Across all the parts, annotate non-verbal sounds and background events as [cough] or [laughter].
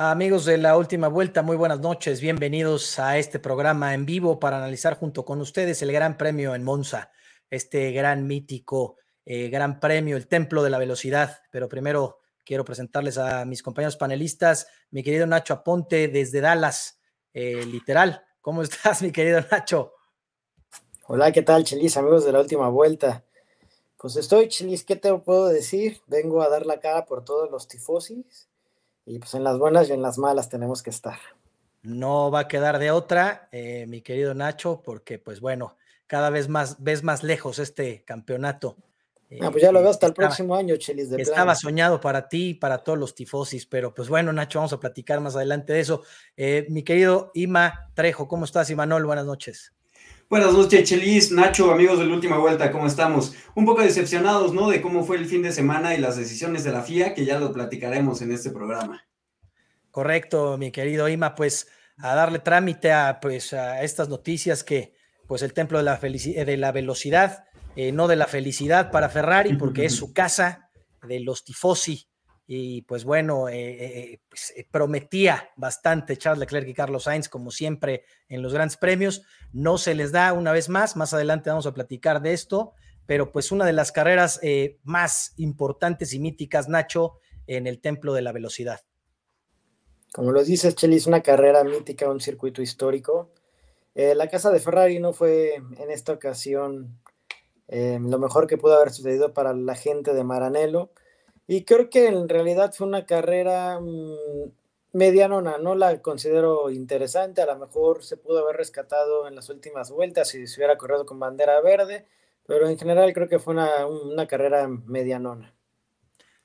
Amigos de la última vuelta, muy buenas noches. Bienvenidos a este programa en vivo para analizar junto con ustedes el Gran Premio en Monza, este gran mítico eh, Gran Premio, el Templo de la Velocidad. Pero primero quiero presentarles a mis compañeros panelistas, mi querido Nacho Aponte desde Dallas, eh, literal. ¿Cómo estás, [laughs] mi querido Nacho? Hola, ¿qué tal, Chelis, amigos de la última vuelta? Pues estoy, Chelis, ¿qué te puedo decir? Vengo a dar la cara por todos los tifosis y pues en las buenas y en las malas tenemos que estar. No va a quedar de otra, eh, mi querido Nacho, porque pues bueno, cada vez más ves más lejos este campeonato. ah, pues ya lo veo hasta el próximo año, Chelis. De estaba soñado para ti y para todos los tifosis, pero pues bueno, Nacho, vamos a platicar más adelante de eso. Eh, mi querido Ima Trejo, ¿cómo estás, Imanol? Buenas noches. Buenas noches, Chelis, Nacho, amigos de la última vuelta, ¿cómo estamos? Un poco decepcionados, ¿no? De cómo fue el fin de semana y las decisiones de la FIA, que ya lo platicaremos en este programa. Correcto, mi querido Ima, pues a darle trámite a, pues, a estas noticias que, pues el templo de la, de la velocidad, eh, no de la felicidad para Ferrari, porque es su [laughs] casa de los tifosi, y pues bueno, eh, eh, pues, eh, prometía bastante Charles Leclerc y Carlos Sainz, como siempre en los grandes premios. No se les da una vez más, más adelante vamos a platicar de esto, pero pues una de las carreras más importantes y míticas, Nacho, en el Templo de la Velocidad. Como lo dices, Chelis, una carrera mítica, un circuito histórico. la casa de Ferrari no fue en esta ocasión lo mejor que pudo haber sucedido para la gente de Maranello y creo que en realidad fue una carrera mm, medianona, no la considero interesante, a lo mejor se pudo haber rescatado en las últimas vueltas si se hubiera corrido con bandera verde, pero en general creo que fue una, carrera medianona.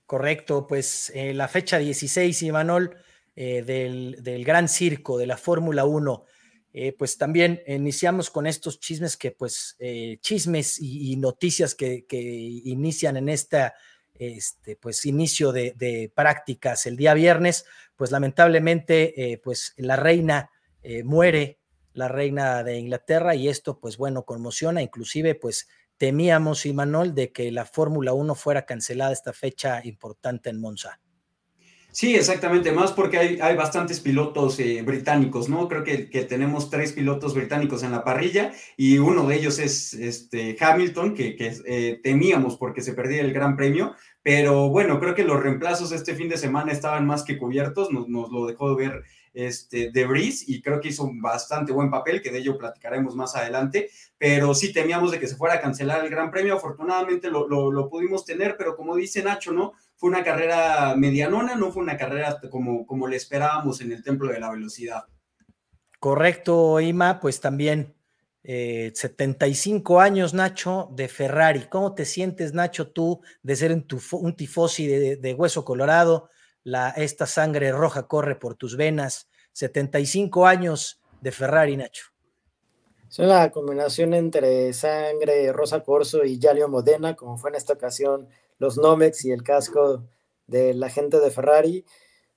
Correcto, pues eh, la fecha 16, Imanol, eh, del, Gran Circo, de la Fórmula 1, eh, pues también iniciamos con estos chismes que, pues, chismes y, noticias que, que, inician en esta este, pues inicio de, prácticas el día viernes, pues lamentablemente, eh, pues la reina eh, muere, la reina de Inglaterra, y esto, pues bueno, conmociona, inclusive, pues temíamos, Imanol, de que la Fórmula 1 fuera cancelada esta fecha importante en Monza. Sí, exactamente, más porque hay, hay bastantes pilotos eh, británicos, ¿no? Creo que, que, tenemos tres pilotos británicos en la parrilla y uno de ellos es este Hamilton, que, que eh, temíamos porque se perdía el Gran Premio, pero bueno, creo que los reemplazos este fin de semana estaban más que cubiertos, nos, nos lo dejó de ver este, de y creo que hizo un bastante buen papel, que de ello platicaremos más adelante, pero sí temíamos de que se fuera a cancelar el Gran Premio, afortunadamente lo, lo, lo pudimos tener, pero como dice Nacho, ¿no? Fue una carrera medianona, no fue una carrera como, como le esperábamos en el Templo de la Velocidad. Correcto, Ima, pues también 75 eh, años, Nacho, de Ferrari. ¿Cómo te sientes, Nacho, tú de ser un, un tifosi de, hueso colorado? La, esta sangre roja corre por tus venas. 75 años de Ferrari, Nacho. Es una combinación entre sangre rosa corso y Yalio Modena, como fue en esta ocasión los Nomex y el casco de la gente de Ferrari.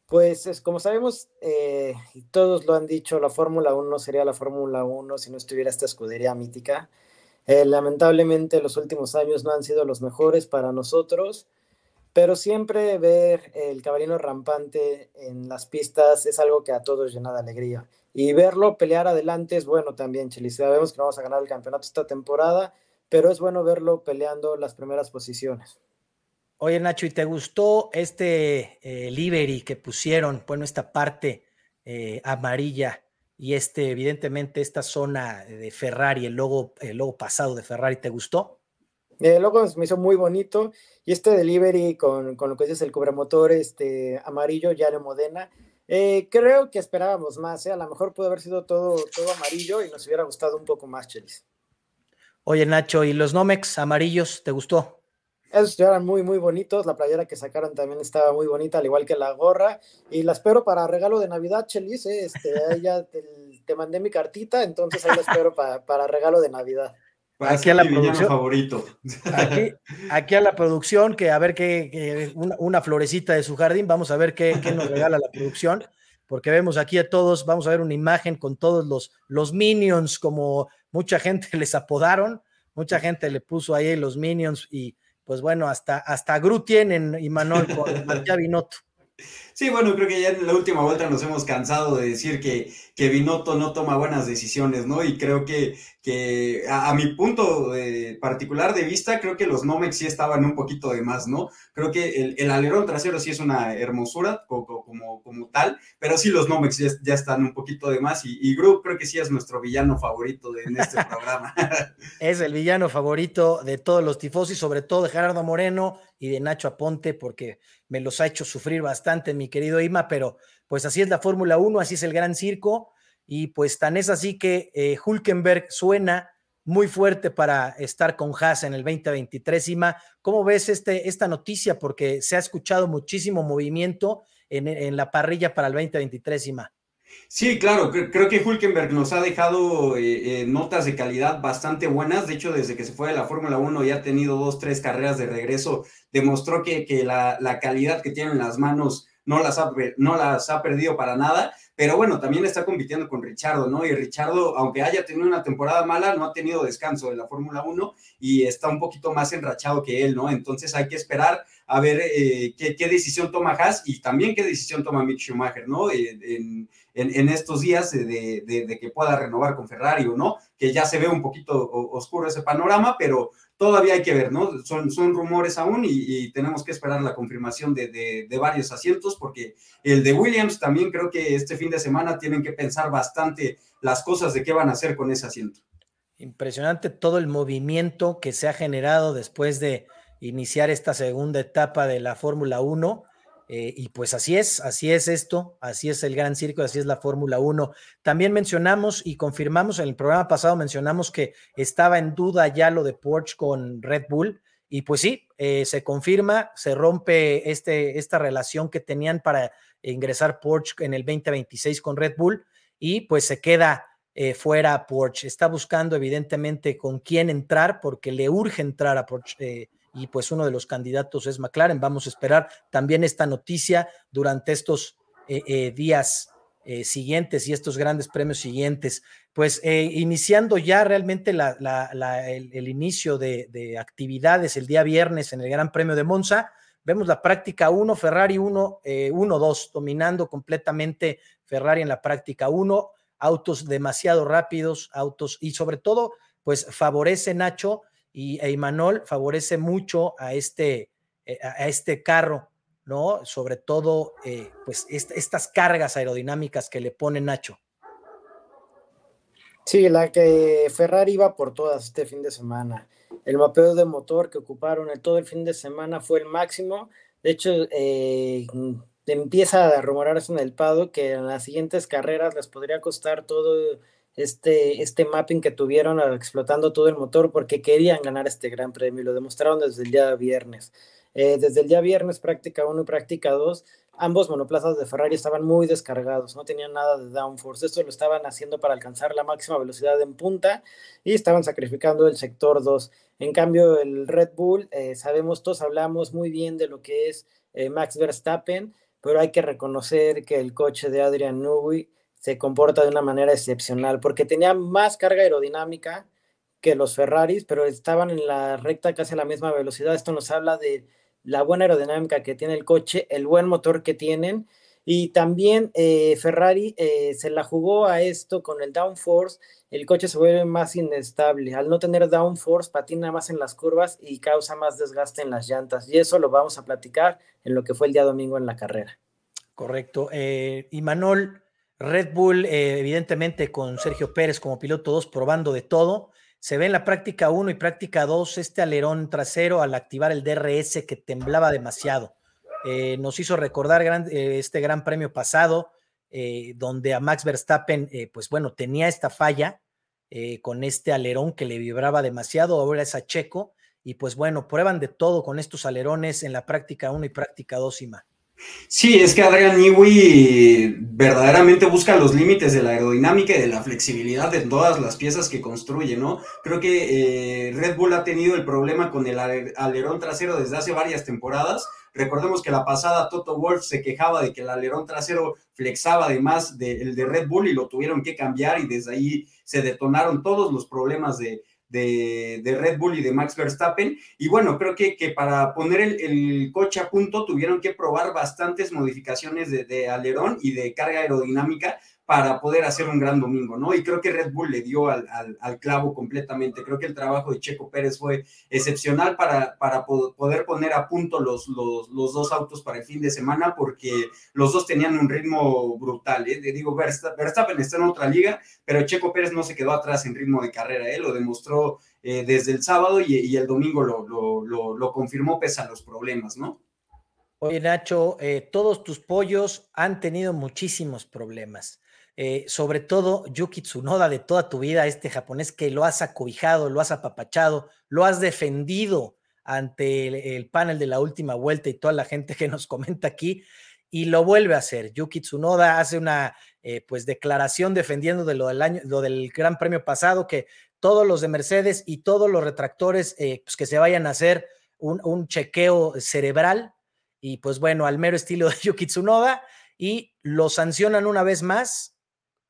Pues es, como sabemos, eh, y todos lo han dicho, la Fórmula 1 no sería la Fórmula 1 si no estuviera esta escudería mítica. Eh, lamentablemente los últimos años no han sido los mejores para nosotros, pero siempre ver el caballino rampante en las pistas es algo que a todos llena de alegría. Y verlo pelear adelante es bueno también, Chile. Sabemos que no vamos a ganar el campeonato esta temporada, pero es bueno verlo peleando las primeras posiciones. Oye, Nacho, ¿y te gustó este eh, livery que pusieron? Bueno, esta parte eh, amarilla y este, evidentemente, esta zona de Ferrari, el logo, el logo pasado de Ferrari, ¿te gustó? El logo me hizo muy bonito y este delivery con, con lo que dices el cubremotor este, amarillo, ya de Modena, eh, creo que esperábamos más, a lo mejor pudo haber sido todo, todo amarillo y nos hubiera gustado un poco más, Chelis. Oye, Nacho, ¿y los Nomex amarillos, te gustó? Esos eran muy, muy bonitos. La playera que sacaron también estaba muy bonita, al igual que la gorra. Y la espero para regalo de Navidad, Chelis. ¿eh? Este, [laughs] ya te, mandé mi cartita, entonces ahí la espero para, regalo de Navidad. aquí a la producción favorito. Aquí, a la producción, que a ver qué, una, florecita de su jardín, vamos a ver qué, qué, nos regala la producción, porque vemos aquí a todos, vamos a ver una imagen con todos los, los minions, como mucha gente [laughs] les apodaron, mucha gente le puso ahí los minions y pues bueno, hasta, hasta Gru tienen y Manuel con [laughs] Matías Binotto. Sí, bueno, creo que ya en la última vuelta nos hemos cansado de decir que, que Binotto no toma buenas decisiones, ¿no? Y creo que, que a, mi punto particular de vista, creo que los Nomex sí estaban un poquito de más, ¿no? Creo que el, alerón trasero sí es una hermosura como, como, como tal, pero sí los Nomex ya, están un poquito de más y, y Group creo que sí es nuestro villano favorito de, en este [laughs] programa. es el villano favorito de todos los tifosis, sobre todo de Gerardo Moreno y de Nacho Aponte, porque me los ha hecho sufrir bastante, mi querido Ima, pero pues así es la Fórmula 1, así es el gran circo, y pues tan es así que eh, Hulkenberg suena muy fuerte para estar con Haas en el 2023. Ima, ¿cómo ves este, esta noticia? Porque se ha escuchado muchísimo movimiento en, la parrilla para el 2023, Ima. Sí, claro, creo que Hulkenberg nos ha dejado eh, eh, notas de calidad bastante buenas. De hecho, desde que se fue de la Fórmula 1 ya ha tenido dos, tres carreras de regreso. Demostró que, la, la, calidad que tiene en las manos no las, ha, no las ha perdido para nada. Pero bueno, también está compitiendo con Richardo, ¿no? Y Richardo, aunque haya tenido una temporada mala, no ha tenido descanso en la Fórmula 1 y está un poquito más enrachado que él, ¿no? Entonces hay que esperar a ver eh, qué, decisión toma Haas y también qué decisión toma Mick Schumacher, ¿no? En, en, estos días de, de, que pueda renovar con Ferrari o no, que ya se ve un poquito oscuro ese panorama, pero todavía hay que ver, ¿no? Son, son rumores aún y, tenemos que esperar la confirmación de, de, varios asientos, porque el de Williams también creo que este fin de semana tienen que pensar bastante las cosas de qué van a hacer con ese asiento. Impresionante todo el movimiento que se ha generado después de iniciar esta segunda etapa de la Fórmula 1. Eh, y pues así es, así es esto, así es el Gran Circo, así es la Fórmula 1. También mencionamos y confirmamos en el programa pasado, mencionamos que estaba en duda ya lo de Porsche con Red Bull. Y pues sí, eh, se confirma, se rompe este, esta relación que tenían para ingresar Porsche en el 2026 con Red Bull y pues se queda eh, fuera Porsche. Está buscando evidentemente con quién entrar porque le urge entrar a Porsche y pues uno de los candidatos es McLaren. Vamos a esperar también esta noticia durante estos eh, eh, días eh, siguientes y estos grandes premios siguientes. Pues iniciando ya realmente el, inicio de, actividades el día viernes en el Gran Premio de Monza, vemos la práctica 1, Ferrari 1, 1-2, dominando completamente Ferrari en la práctica 1, autos demasiado rápidos, autos y sobre todo, pues favorece Nacho y Imanol favorece mucho a este, eh, a este carro, ¿no? Sobre todo, eh, pues estas cargas aerodinámicas que le pone Nacho. Sí, la que Ferrari iba por todas este fin de semana. El mapeo de motor que ocuparon el, todo el fin de semana fue el máximo. De hecho, eh, empieza a rumorarse en el Pado que en las siguientes carreras les podría costar todo este, este mapping que tuvieron explotando todo el motor porque querían ganar este gran premio y lo demostraron desde el día viernes. Eh, desde el día viernes, práctica 1 y práctica 2, ambos monoplazas de Ferrari estaban muy descargados, no tenían nada de downforce. Esto lo estaban haciendo para alcanzar la máxima velocidad en punta y estaban sacrificando el sector 2. En cambio, el Red Bull, eh, sabemos, todos hablamos muy bien de lo que es eh, Max Verstappen, pero hay que reconocer que el coche de Adrian Newey se comporta de una manera excepcional, porque tenía más carga aerodinámica que los Ferraris, pero estaban en la recta casi a la misma velocidad. Esto nos habla de la buena aerodinámica que tiene el coche, el buen motor que tienen, y también eh, Ferrari eh, se la jugó a esto con el downforce, el coche se vuelve más inestable. Al no tener downforce, patina más en las curvas y causa más desgaste en las llantas. Y eso lo vamos a platicar en lo que fue el día domingo en la carrera. Correcto. Eh, y Manol, Red Bull, eh, evidentemente con Sergio Pérez como piloto 2 probando de todo. Se ve en la práctica 1 y práctica 2 este alerón trasero al activar el DRS que temblaba demasiado. Eh, nos hizo recordar eh, este gran premio pasado, donde a Max Verstappen, pues bueno, tenía esta falla con este alerón que le vibraba demasiado, ahora es a Checo, y pues bueno, prueban de todo con estos alerones en la práctica 1 y práctica 2 y más. Sí, es que Adrian Newey verdaderamente busca los límites de la aerodinámica y de la flexibilidad de todas las piezas que construye, ¿no? Creo que eh, Red Bull ha tenido el problema con el alerón trasero desde hace varias temporadas. Recordemos que la pasada Toto Wolf se quejaba de que el alerón trasero flexaba de más del de Red Bull y lo tuvieron que cambiar y desde ahí se detonaron todos los problemas de, de, Red Bull y de Max Verstappen. Y bueno, creo que, que para poner el, coche a punto tuvieron que probar bastantes modificaciones de, de alerón y de carga aerodinámica para poder hacer un gran domingo, ¿no? Y creo que Red Bull le dio al, clavo completamente. Creo que el trabajo de Checo Pérez fue excepcional para, para poder poner a punto los, los, dos autos para el fin de semana, porque los dos tenían un ritmo brutal. ¿eh? Digo, Verstappen está en otra liga, pero Checo Pérez no se quedó atrás en ritmo de carrera, ¿eh? lo demostró eh, desde el sábado y, el domingo lo, lo, lo, confirmó pese a los problemas, ¿no? Oye, Nacho, eh, todos tus pollos han tenido muchísimos problemas. Eh, sobre todo Yuki Tsunoda de toda tu vida, este japonés que lo has acobijado, lo has apapachado, lo has defendido ante el, panel de la última vuelta y toda la gente que nos comenta aquí, y lo vuelve a hacer. Yuki Tsunoda hace una eh, pues declaración defendiendo de lo del año, lo del Gran Premio pasado, que todos los de Mercedes y todos los retractores eh, pues que se vayan a hacer un, un chequeo cerebral y pues bueno, al mero estilo de Yuki Tsunoda y lo sancionan una vez más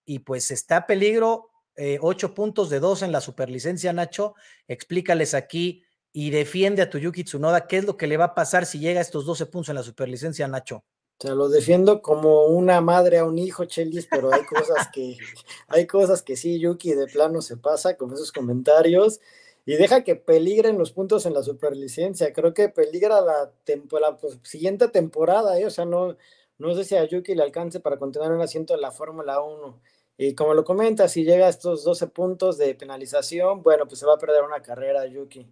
y pues está peligro eh, ocho puntos de dos en la superlicencia, Nacho. Explícales aquí y defiende a Tuyuki Tsunoda qué es lo que le va a pasar si llega a estos 12 puntos en la superlicencia, Nacho. Sea, lo defiendo como una madre a un hijo, Chelis, pero hay cosas que, [laughs] hay cosas que sí, Yuki de plano se pasa con esos comentarios y deja que peligren los puntos en la superlicencia. Creo que peligra la, la pues, siguiente temporada, ¿eh? o sea, no, no sé si a Yuki le alcance para continuar en asiento de la Fórmula 1. Y como lo comenta, si llega a estos 12 puntos de penalización, bueno, pues se va a perder una carrera, Yuki.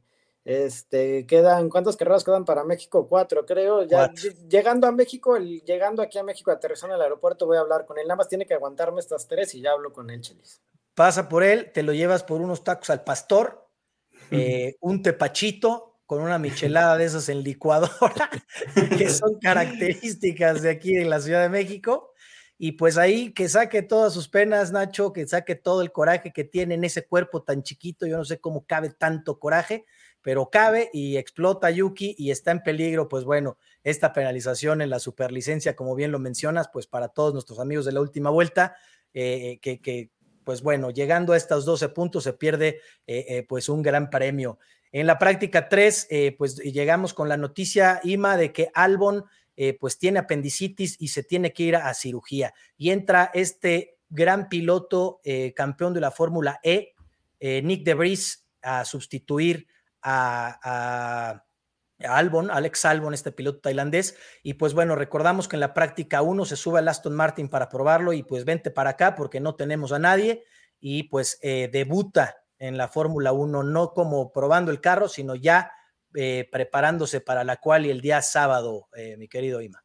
Este, quedan, ¿cuántas carreras quedan para México? Cuatro, creo. Ya llegando a México, llegando aquí a México, aterrizando en el aeropuerto, voy a hablar con él. Nada más tiene que aguantarme estas tres y ya hablo con él, Chelis. Pasa por él, te lo llevas por unos tacos al pastor, [laughs] eh, un tepachito con una michelada de esas en licuadora, [laughs] que son [laughs] características de aquí en la Ciudad de México y pues ahí que saque todas sus penas, Nacho, que saque todo el coraje que tiene en ese cuerpo tan chiquito, yo no sé cómo cabe tanto coraje, pero cabe y explota Yuki y está en peligro, pues bueno, esta penalización en la superlicencia, como bien lo mencionas, pues para todos nuestros amigos de la última vuelta, eh, que, pues bueno, llegando a estos 12 puntos se pierde eh, eh, pues un gran premio. En la práctica 3, pues llegamos con la noticia, Ima, de que Albon eh, pues tiene apendicitis y se tiene que ir a, cirugía. Y entra este gran piloto eh, campeón de la Fórmula E, eh, Nick de a sustituir a, Albon, Alex Albon, este piloto tailandés. Y pues bueno, recordamos que en la práctica 1 se sube al Aston Martin para probarlo y pues vente para acá porque no tenemos a nadie y pues debuta en la Fórmula 1, no como probando el carro, sino ya eh, preparándose para la cual y el día sábado, eh, mi querido Ima.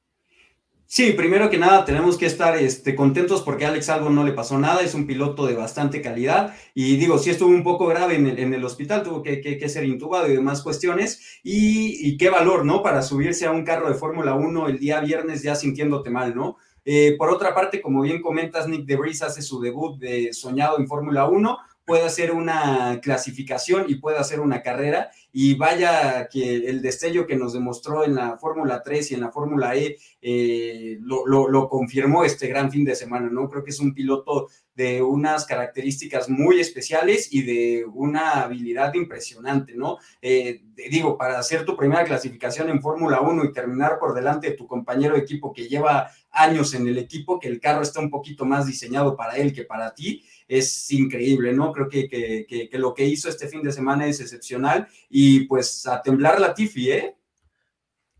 Sí, primero que nada tenemos que estar este, contentos porque a Alex Albon no le pasó nada, es un piloto de bastante calidad y digo, sí estuvo un poco grave en el, hospital, tuvo que, que, ser intubado y demás cuestiones y, qué valor, ¿no? Para subirse a un carro de Fórmula 1 el día viernes ya sintiéndote mal, ¿no? Eh, por otra parte, como bien comentas, Nick De Vries hace su debut de soñado en Fórmula 1, puede hacer una clasificación y puede hacer una carrera. Y vaya que el destello que nos demostró en la Fórmula 3 y en la Fórmula E eh, lo, lo, confirmó este gran fin de semana, ¿no? Creo que es un piloto de unas características muy especiales y de una habilidad impresionante, ¿no? Eh, digo, para hacer tu primera clasificación en Fórmula 1 y terminar por delante de tu compañero de equipo que lleva años en el equipo, que el carro está un poquito más diseñado para él que para ti, es increíble, ¿no? Creo que, que, lo que hizo este fin de semana es excepcional y pues a temblar la Tifi, ¿eh?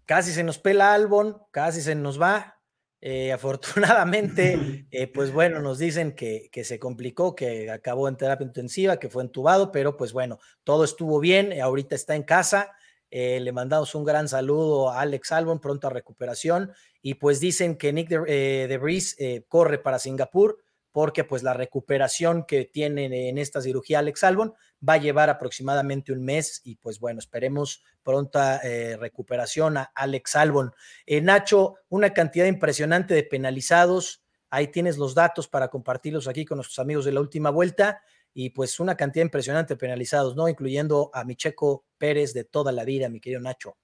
Casi se nos pela Albon, casi se nos va. Eh, [laughs] afortunadamente, eh, pues bueno, nos dicen que, que, se complicó, que acabó en terapia intensiva, que fue entubado, pero pues bueno, todo estuvo bien, ahorita está en casa. Eh, le mandamos un gran saludo a Alex Albon, pronto a recuperación. Y pues dicen que Nick de, de corre para Singapur porque pues la recuperación que tiene en esta cirugía Alex Albon va a llevar aproximadamente un mes y pues bueno, esperemos pronta eh, recuperación a Alex Albon. Eh, Nacho, una cantidad impresionante de penalizados, ahí tienes los datos para compartirlos aquí con nuestros amigos de la última vuelta y pues una cantidad impresionante de penalizados, ¿no? Incluyendo a Micheco Pérez de toda la vida, mi querido Nacho.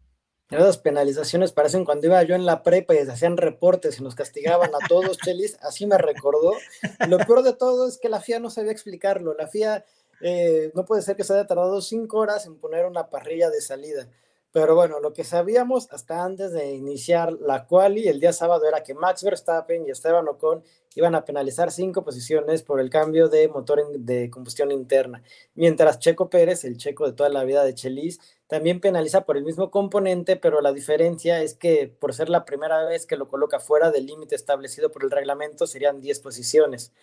Esas penalizaciones parecen cuando iba yo en la prepa y hacían reportes y nos castigaban a todos, Chelis, así me recordó. Lo peor de todo es que la FIA no sabía explicarlo. La FIA eh, no puede ser que se haya tardado cinco horas en poner una parrilla de salida. Pero bueno, lo que sabíamos hasta antes de iniciar la quali el día sábado era que Max Verstappen y Esteban Ocon iban a penalizar cinco posiciones por el cambio de motor de combustión interna, mientras Checo Pérez, el checo de toda la vida de Chelis, también penaliza por el mismo componente, pero la diferencia es que por ser la primera vez que lo coloca fuera del límite establecido por el reglamento serían 10 posiciones.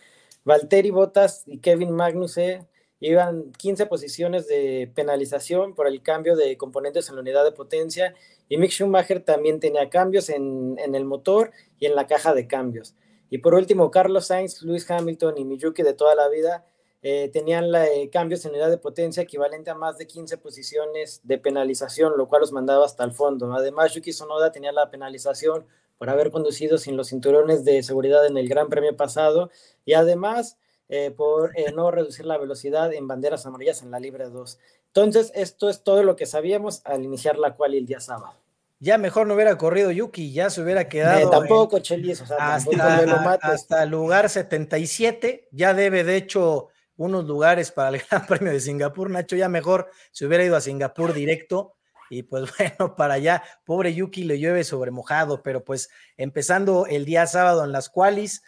Valtteri Bottas y Kevin Magnussen iban 15 posiciones de penalización por el cambio de componentes en la unidad de potencia y Mick Schumacher también tenía cambios en, el motor y en la caja de cambios. Y por último, Carlos Sainz, Lewis Hamilton y Miyuki de toda la vida eh, tenían eh, cambios en unidad de potencia equivalente a más de 15 posiciones de penalización, lo cual los mandaba hasta el fondo. Además, Yuki Sonoda tenía la penalización por haber conducido sin los cinturones de seguridad en el Gran Premio pasado y además eh, por eh, no reducir la velocidad en banderas amarillas en la libre 2. Entonces, esto es todo lo que sabíamos al iniciar la cual el día sábado. Ya mejor no hubiera corrido Yuki, ya se hubiera quedado. Eh, tampoco, Chelis, o sea, hasta, hasta lugar 77, ya debe de hecho unos lugares para el [laughs] Gran Premio de Singapur. Nacho ya mejor se hubiera ido a Singapur directo. Y pues [laughs] bueno, para allá, pobre Yuki le llueve sobre mojado, pero pues empezando el día sábado en las cuales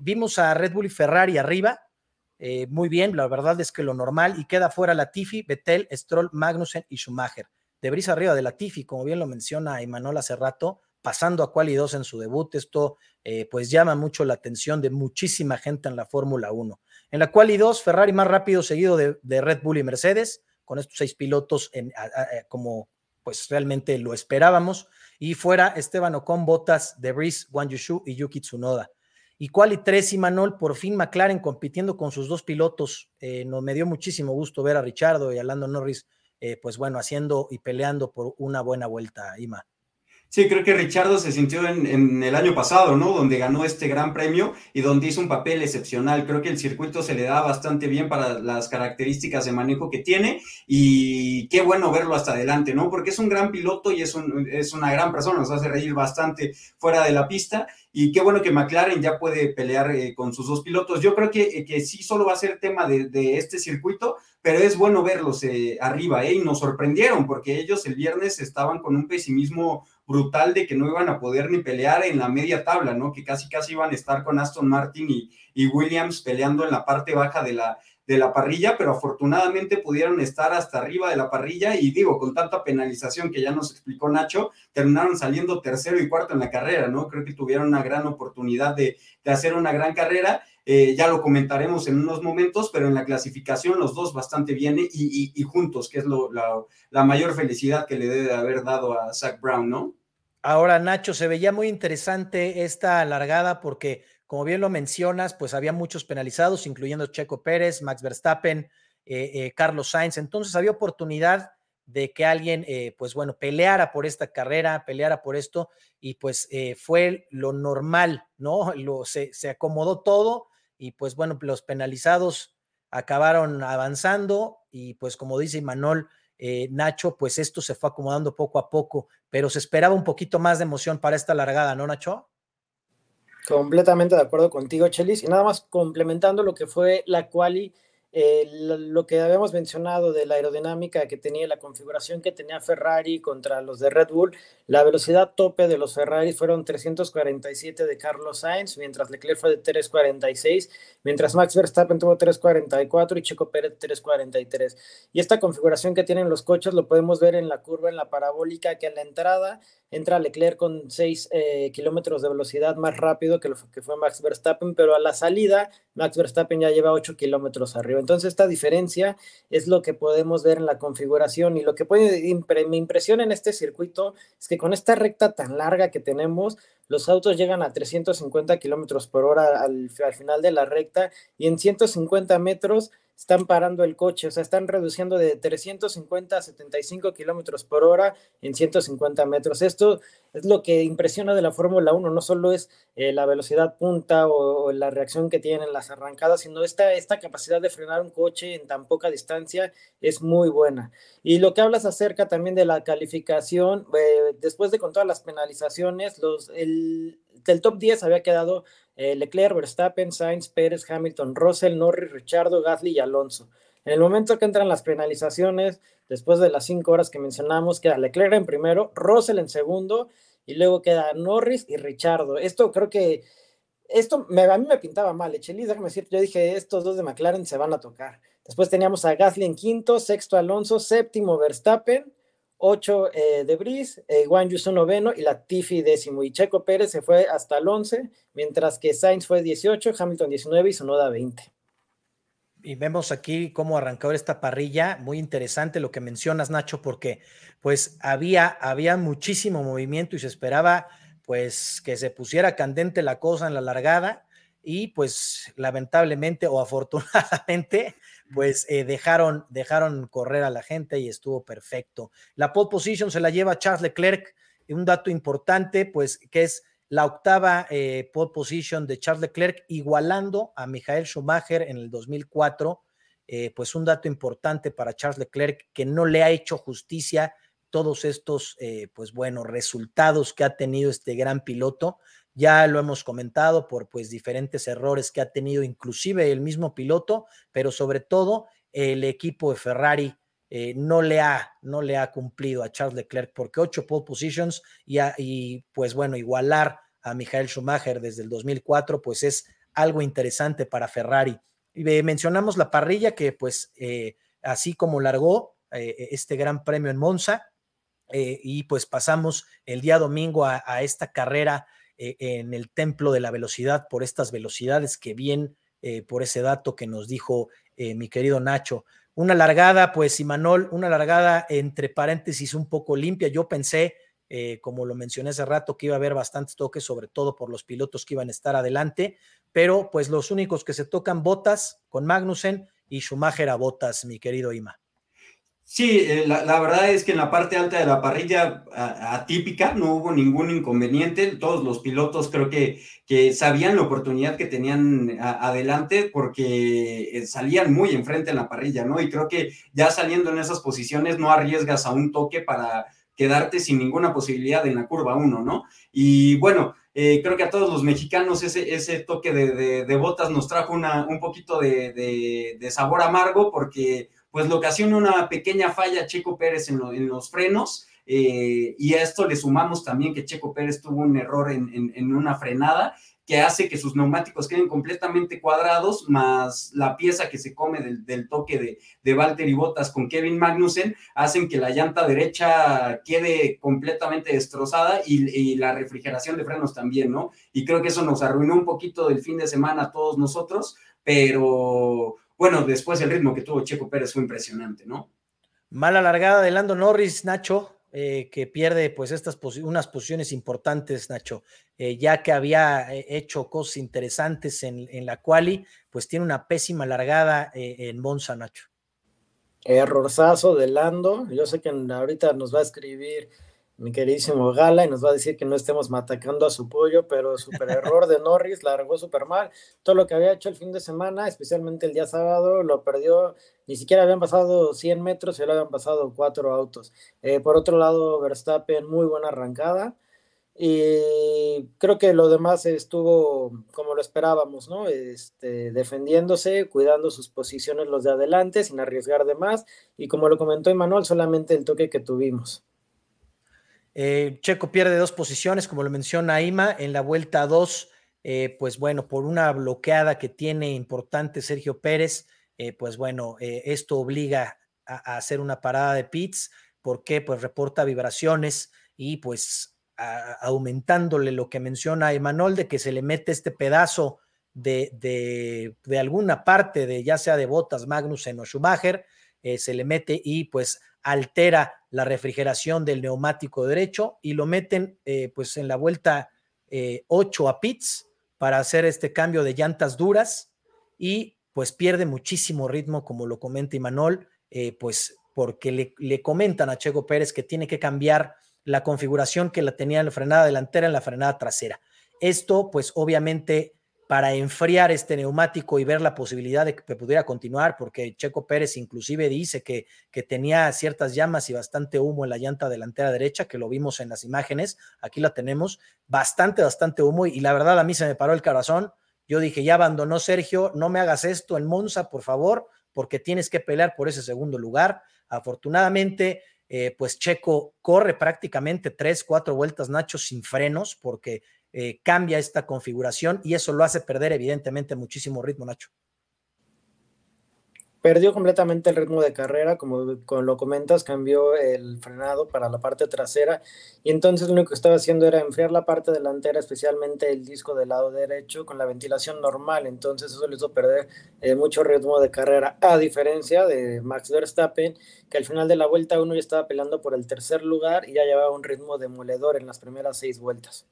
vimos a Red Bull y Ferrari arriba, eh, muy bien, la verdad es que lo normal, y queda fuera Latifi, Betel, Stroll, Magnussen y Schumacher. De brisa arriba de Latifi, como bien lo menciona Emanuel hace rato, pasando a quali 2 en su debut, esto eh, pues llama mucho la atención de muchísima gente en la Fórmula 1. En la quali 2, Ferrari más rápido seguido de, Red Bull y Mercedes, con estos seis pilotos en, como pues realmente lo esperábamos, y fuera Esteban Ocon, Botas, Debris, Wang Yushu y Yuki Tsunoda. Y Quali 3 y Manol, por fin McLaren compitiendo con sus dos pilotos. Eh, nos me dio muchísimo gusto ver a Richardo y a Lando Norris, eh, pues bueno, haciendo y peleando por una buena vuelta, Ima. Sí, creo que Richardo se sintió en, el año pasado, ¿no? Donde ganó este gran premio y donde hizo un papel excepcional. Creo que el circuito se le da bastante bien para las características de manejo que tiene y qué bueno verlo hasta adelante, ¿no? Porque es un gran piloto y es, un, una gran persona, nos hace reír bastante fuera de la pista y qué bueno que McLaren ya puede pelear eh, con sus dos pilotos. Yo creo que, que sí solo va a ser tema de, este circuito, pero es bueno verlos eh, arriba, ¿eh? Y nos sorprendieron porque ellos el viernes estaban con un pesimismo brutal de que no iban a poder ni pelear en la media tabla, ¿no? Que casi casi iban a estar con Aston Martin y, Williams peleando en la parte baja de la, de la parrilla, pero afortunadamente pudieron estar hasta arriba de la parrilla y digo, con tanta penalización que ya nos explicó Nacho, terminaron saliendo tercero y cuarto en la carrera, ¿no? Creo que tuvieron una gran oportunidad de, de hacer una gran carrera eh, ya lo comentaremos en unos momentos, pero en la clasificación los dos bastante bien y, juntos, que es la, mayor felicidad que le debe haber dado a Zach Brown, ¿no? Ahora, Nacho, se veía muy interesante esta alargada porque, como bien lo mencionas, pues había muchos penalizados, incluyendo Checo Pérez, Max Verstappen, eh, eh, Carlos Sainz. Entonces había oportunidad de que alguien, pues bueno, peleara por esta carrera, peleara por esto, y pues fue lo normal, ¿no? Lo, se, se acomodó todo y pues bueno, los penalizados acabaron avanzando y pues como dice Imanol, eh, Nacho, pues esto se fue acomodando poco a poco, pero se esperaba un poquito más de emoción para esta largada, ¿no, Nacho? Completamente de acuerdo contigo, Chelis. Y nada más complementando lo que fue la quali eh, lo, que habíamos mencionado de la aerodinámica que tenía, la configuración que tenía Ferrari contra los de Red Bull, la velocidad tope de los Ferrari fueron 347 de Carlos Sainz, mientras Leclerc fue de 346, mientras Max Verstappen tuvo 344 y Checo Pérez 343. Y esta configuración que tienen los coches lo podemos ver en la curva, en la parabólica, que en la entrada entra Leclerc con 6 eh, kilómetros de velocidad más rápido que lo que fue Max Verstappen, pero a la salida Max Verstappen ya lleva 8 kilómetros arriba. Entonces esta diferencia es lo que podemos ver en la configuración y lo que puede, me impresiona en este circuito es que con esta recta tan larga que tenemos, los autos llegan a 350 kilómetros por hora al, al final de la recta y en 150 metros están parando el coche, o sea, están reduciendo de 350 a 75 kilómetros por hora en 150 metros. Esto es lo que impresiona de la Fórmula 1, no solo es eh, la velocidad punta o, la reacción que tienen las arrancadas, sino esta, esta capacidad de frenar un coche en tan poca distancia es muy buena. Y lo que hablas acerca también de la calificación, eh, después de con todas las penalizaciones, los, el, del top 10 había quedado eh, Leclerc, Verstappen, Sainz, Pérez, Hamilton, Russell, Norris, Richardo, Gasly y Alonso. En el momento que entran las penalizaciones, después de las cinco horas que mencionamos, queda Leclerc en primero, Russell en segundo, y luego queda Norris y Richardo. Esto creo que, esto me, a mí me pintaba mal, Echelis, déjame decir, yo dije, estos dos de McLaren se van a tocar. Después teníamos a Gasly en quinto, sexto Alonso, séptimo Verstappen, 8 eh, de Brice, eh, Juan noveno y la Tiffy décimo. Y Checo Pérez se fue hasta el 11, mientras que Sainz fue 18, Hamilton 19 y Sonoda 20. Y vemos aquí cómo arrancó esta parrilla, muy interesante lo que mencionas, Nacho, porque pues había, había muchísimo movimiento y se esperaba pues que se pusiera candente la cosa en la largada y pues lamentablemente o afortunadamente pues eh, dejaron, dejaron correr a la gente y estuvo perfecto. La pole position se la lleva Charles Leclerc, un dato importante, pues que es la octava eh, pole position de Charles Leclerc, igualando a Michael Schumacher en el 2004. Eh, pues un dato importante para Charles Leclerc que no le ha hecho justicia todos estos, pues bueno, resultados que ha tenido este gran piloto. Ya lo hemos comentado por pues diferentes errores que ha tenido inclusive el mismo piloto, pero sobre todo el equipo de Ferrari eh, no, le ha, no le ha cumplido a Charles Leclerc porque ocho pole positions y, pues bueno, igualar a Michael Schumacher desde el 2004 pues es algo interesante para Ferrari. Y mencionamos la parrilla que pues eh, así como largó eh, este gran premio en Monza y pues pasamos el día domingo a esta carrera eh, en el templo de la velocidad por estas velocidades que bien eh, por ese dato que nos dijo eh, mi querido Nacho. Una largada, pues, Imanol, una largada entre paréntesis un poco limpia. Yo pensé, como lo mencioné hace rato, que iba a haber bastantes toques, sobre todo por los pilotos que iban a estar adelante, pero pues los únicos que se tocan botas con Magnussen y Schumacher a botas, mi querido Ima. Sí, eh, la, verdad es que en la parte alta de la parrilla atípica no hubo ningún inconveniente. Todos los pilotos creo que, que sabían la oportunidad que tenían adelante porque eh, salían muy enfrente en la parrilla, ¿no? Y creo que ya saliendo en esas posiciones no arriesgas a un toque para quedarte sin ninguna posibilidad en la curva 1, ¿no? Y bueno, eh, creo que a todos los mexicanos ese, ese toque de, botas nos trajo una, un poquito de, de sabor amargo porque pues le ocasiona una pequeña falla Checo Pérez en, los frenos. Eh, y a esto le sumamos también que Checo Pérez tuvo un error en, una frenada que hace que sus neumáticos queden completamente cuadrados, más la pieza que se come del, toque de, de Valtteri Bottas con Kevin Magnussen, hacen que la llanta derecha quede completamente destrozada y, y, la refrigeración de frenos también, ¿no? Y creo que eso nos arruinó un poquito del fin de semana a todos nosotros, pero bueno, después el ritmo que tuvo Checo Pérez fue impresionante, ¿no? Mala largada de Lando Norris, Nacho, eh, que pierde pues estas unas posiciones importantes, Nacho, eh, ya que había eh, hecho cosas interesantes en, en, la quali, pues tiene una pésima largada en Monza, Nacho. Errorzazo de Lando, yo sé que ahorita nos va a escribir mi queridísimo Gala y nos va a decir que no estemos matacando a su pollo, pero super error de Norris, largó súper mal. Todo lo que había hecho el fin de semana, especialmente el día sábado, lo perdió. Ni siquiera habían pasado 100 metros, y lo habían pasado cuatro autos. Eh, por otro lado, Verstappen, muy buena arrancada. Y creo que lo demás estuvo como lo esperábamos, ¿no? Este, defendiéndose, cuidando sus posiciones los de adelante, sin arriesgar de más. Y como lo comentó Emanuel, solamente el toque que tuvimos. Eh, Checo pierde dos posiciones, como lo menciona Ima, en la vuelta 2, eh, pues bueno, por una bloqueada que tiene importante Sergio Pérez, eh, pues bueno, esto obliga a, hacer una parada de pits, porque pues reporta vibraciones y pues aumentándole lo que menciona Emanuel de que se le mete este pedazo de, de, de alguna parte de ya sea de botas Magnussen o Schumacher, se le mete y pues altera la refrigeración del neumático derecho y lo meten eh, pues en la vuelta 8 eh, a pits para hacer este cambio de llantas duras y pues pierde muchísimo ritmo como lo comenta Imanol, eh, pues porque le, le, comentan a Checo Pérez que tiene que cambiar la configuración que la tenía en la frenada delantera en la frenada trasera. Esto pues obviamente para enfriar este neumático y ver la posibilidad de que pudiera continuar, porque Checo Pérez inclusive dice que, que tenía ciertas llamas y bastante humo en la llanta delantera derecha, que lo vimos en las imágenes, aquí la tenemos, bastante, bastante humo, y la verdad a mí se me paró el corazón, yo dije, ya abandonó Sergio, no me hagas esto en Monza, por favor, porque tienes que pelear por ese segundo lugar. Afortunadamente, eh, pues Checo corre prácticamente tres, cuatro vueltas, Nacho, sin frenos, porque eh, cambia esta configuración y eso lo hace perder evidentemente muchísimo ritmo, Nacho perdió completamente el ritmo de carrera, como, lo comentas, cambió el frenado para la parte trasera y entonces lo único que estaba haciendo era enfriar la parte delantera, especialmente el disco del lado derecho, con la ventilación normal, entonces eso le hizo perder eh, mucho ritmo de carrera, a diferencia de Max Verstappen, que al final de la vuelta uno ya estaba peleando por el tercer lugar y ya llevaba un ritmo demoledor en las primeras seis vueltas.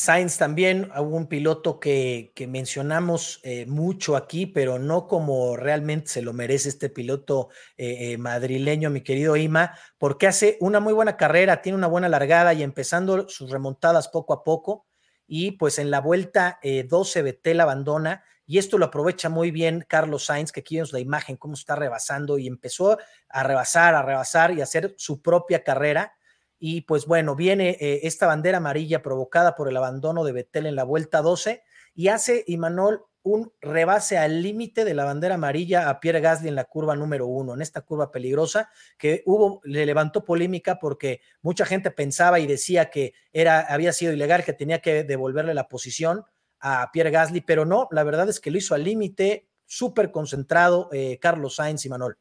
Sainz también, hubo un piloto que, mencionamos eh, mucho aquí, pero no como realmente se lo merece este piloto eh, eh, madrileño, mi querido Ima, porque hace una muy buena carrera, tiene una buena largada y empezando sus remontadas poco a poco. Y pues en la vuelta 12 Betel abandona y esto lo aprovecha muy bien Carlos Sainz, que aquí vemos la imagen, cómo está rebasando y empezó a rebasar, a rebasar y a hacer su propia carrera y pues bueno, viene eh, esta bandera amarilla provocada por el abandono de Betel en la vuelta 12 y hace Imanol un rebase al límite de la bandera amarilla a Pierre Gasly en la curva número uno, en esta curva peligrosa que hubo, le levantó polémica porque mucha gente pensaba y decía que era, había sido ilegal, que tenía que devolverle la posición a Pierre Gasly, pero no, la verdad es que lo hizo al límite, súper concentrado eh, Carlos Sainz y Manol.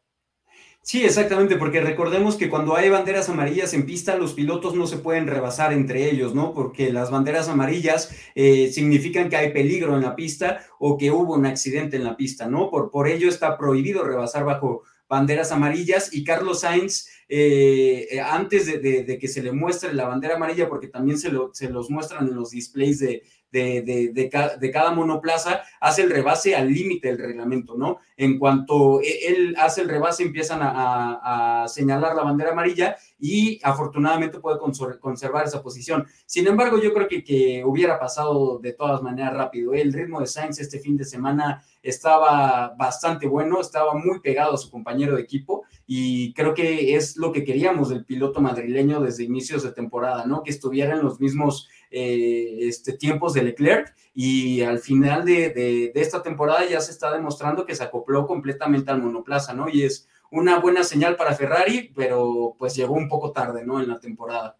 Sí, exactamente, porque recordemos que cuando hay banderas amarillas en pista, los pilotos no se pueden rebasar entre ellos, ¿no? Porque las banderas amarillas eh, significan que hay peligro en la pista o que hubo un accidente en la pista, ¿no? Por, por ello está prohibido rebasar bajo banderas amarillas y Carlos Sainz, eh, eh, antes de, que se le muestre la bandera amarilla, porque también se, lo, se los muestran en los displays de, de, de, cada monoplaza, hace el rebase al límite del reglamento, ¿no? En cuanto e, él hace el rebase, empiezan a, señalar la bandera amarilla y afortunadamente puede conservar esa posición. Sin embargo, yo creo que, que hubiera pasado de todas maneras rápido. El ritmo de Sainz este fin de semana estaba bastante bueno, estaba muy pegado a su compañero de equipo y creo que es lo que queríamos del piloto madrileño desde inicios de temporada, ¿no? Que estuviera en los mismos eh, este, tiempos de Leclerc y al final de, esta temporada ya se está demostrando que se acopló completamente al monoplaza, ¿no? Y es una buena señal para Ferrari, pero pues llegó un poco tarde, ¿no? En la temporada.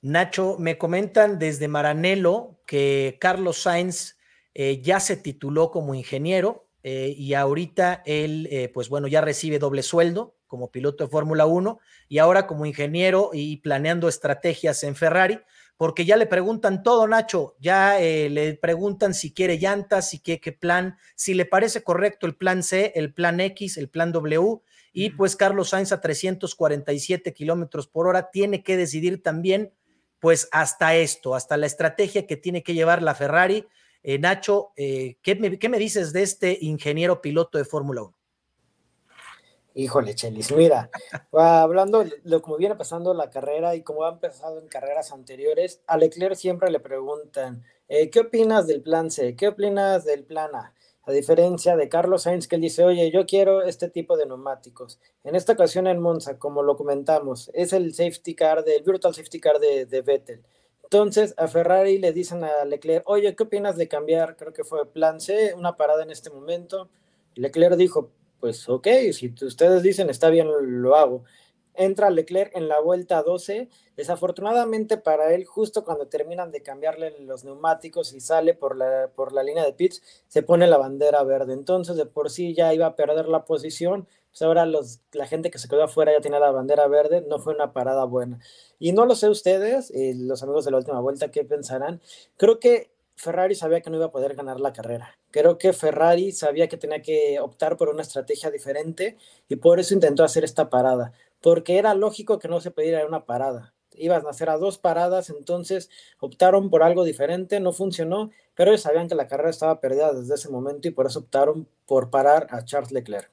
Nacho, me comentan desde Maranelo que Carlos Sainz eh, ya se tituló como ingeniero eh, y ahorita él, pues bueno, ya recibe doble sueldo como piloto de Fórmula 1 y ahora como ingeniero y planeando estrategias en Ferrari porque ya le preguntan todo, Nacho, ya eh, le preguntan si quiere llantas, si quiere qué plan, si le parece correcto el plan C, el plan X, el plan W, y pues Carlos Sainz a 347 kilómetros por hora tiene que decidir también, pues hasta esto, hasta la estrategia que tiene que llevar la Ferrari. Eh, Nacho, eh, ¿qué, me, ¿qué me dices de este ingeniero piloto de Fórmula 1? Híjole, Chelis, mira, hablando de lo como viene pasando la carrera y como ha empezado en carreras anteriores, a Leclerc siempre le preguntan, eh, ¿qué opinas del plan C? ¿Qué opinas del plan A? A diferencia de Carlos Sainz, que él dice, oye, yo quiero este tipo de neumáticos. En esta ocasión en Monza, como lo comentamos, es el safety car, del virtual safety car de, de Vettel. Entonces a Ferrari le dicen a Leclerc, oye, ¿qué opinas de cambiar? Creo que fue plan C, una parada en este momento. Leclerc dijo, pues ok, si ustedes dicen está bien, lo hago. Entra Leclerc en la vuelta 12, desafortunadamente para él, justo cuando terminan de cambiarle los neumáticos y sale por la, por la línea de pits, se pone la bandera verde. Entonces, de por sí ya iba a perder la posición, pues ahora los, la gente que se quedó afuera ya tenía la bandera verde, no fue una parada buena. Y no lo sé ustedes, eh, los amigos de la última vuelta, ¿qué pensarán? Creo que Ferrari sabía que no iba a poder ganar la carrera. Creo que Ferrari sabía que tenía que optar por una estrategia diferente y por eso intentó hacer esta parada, porque era lógico que no se pudiera una parada. Iban a hacer a dos paradas, entonces optaron por algo diferente, no funcionó, pero ellos sabían que la carrera estaba perdida desde ese momento y por eso optaron por parar a Charles Leclerc.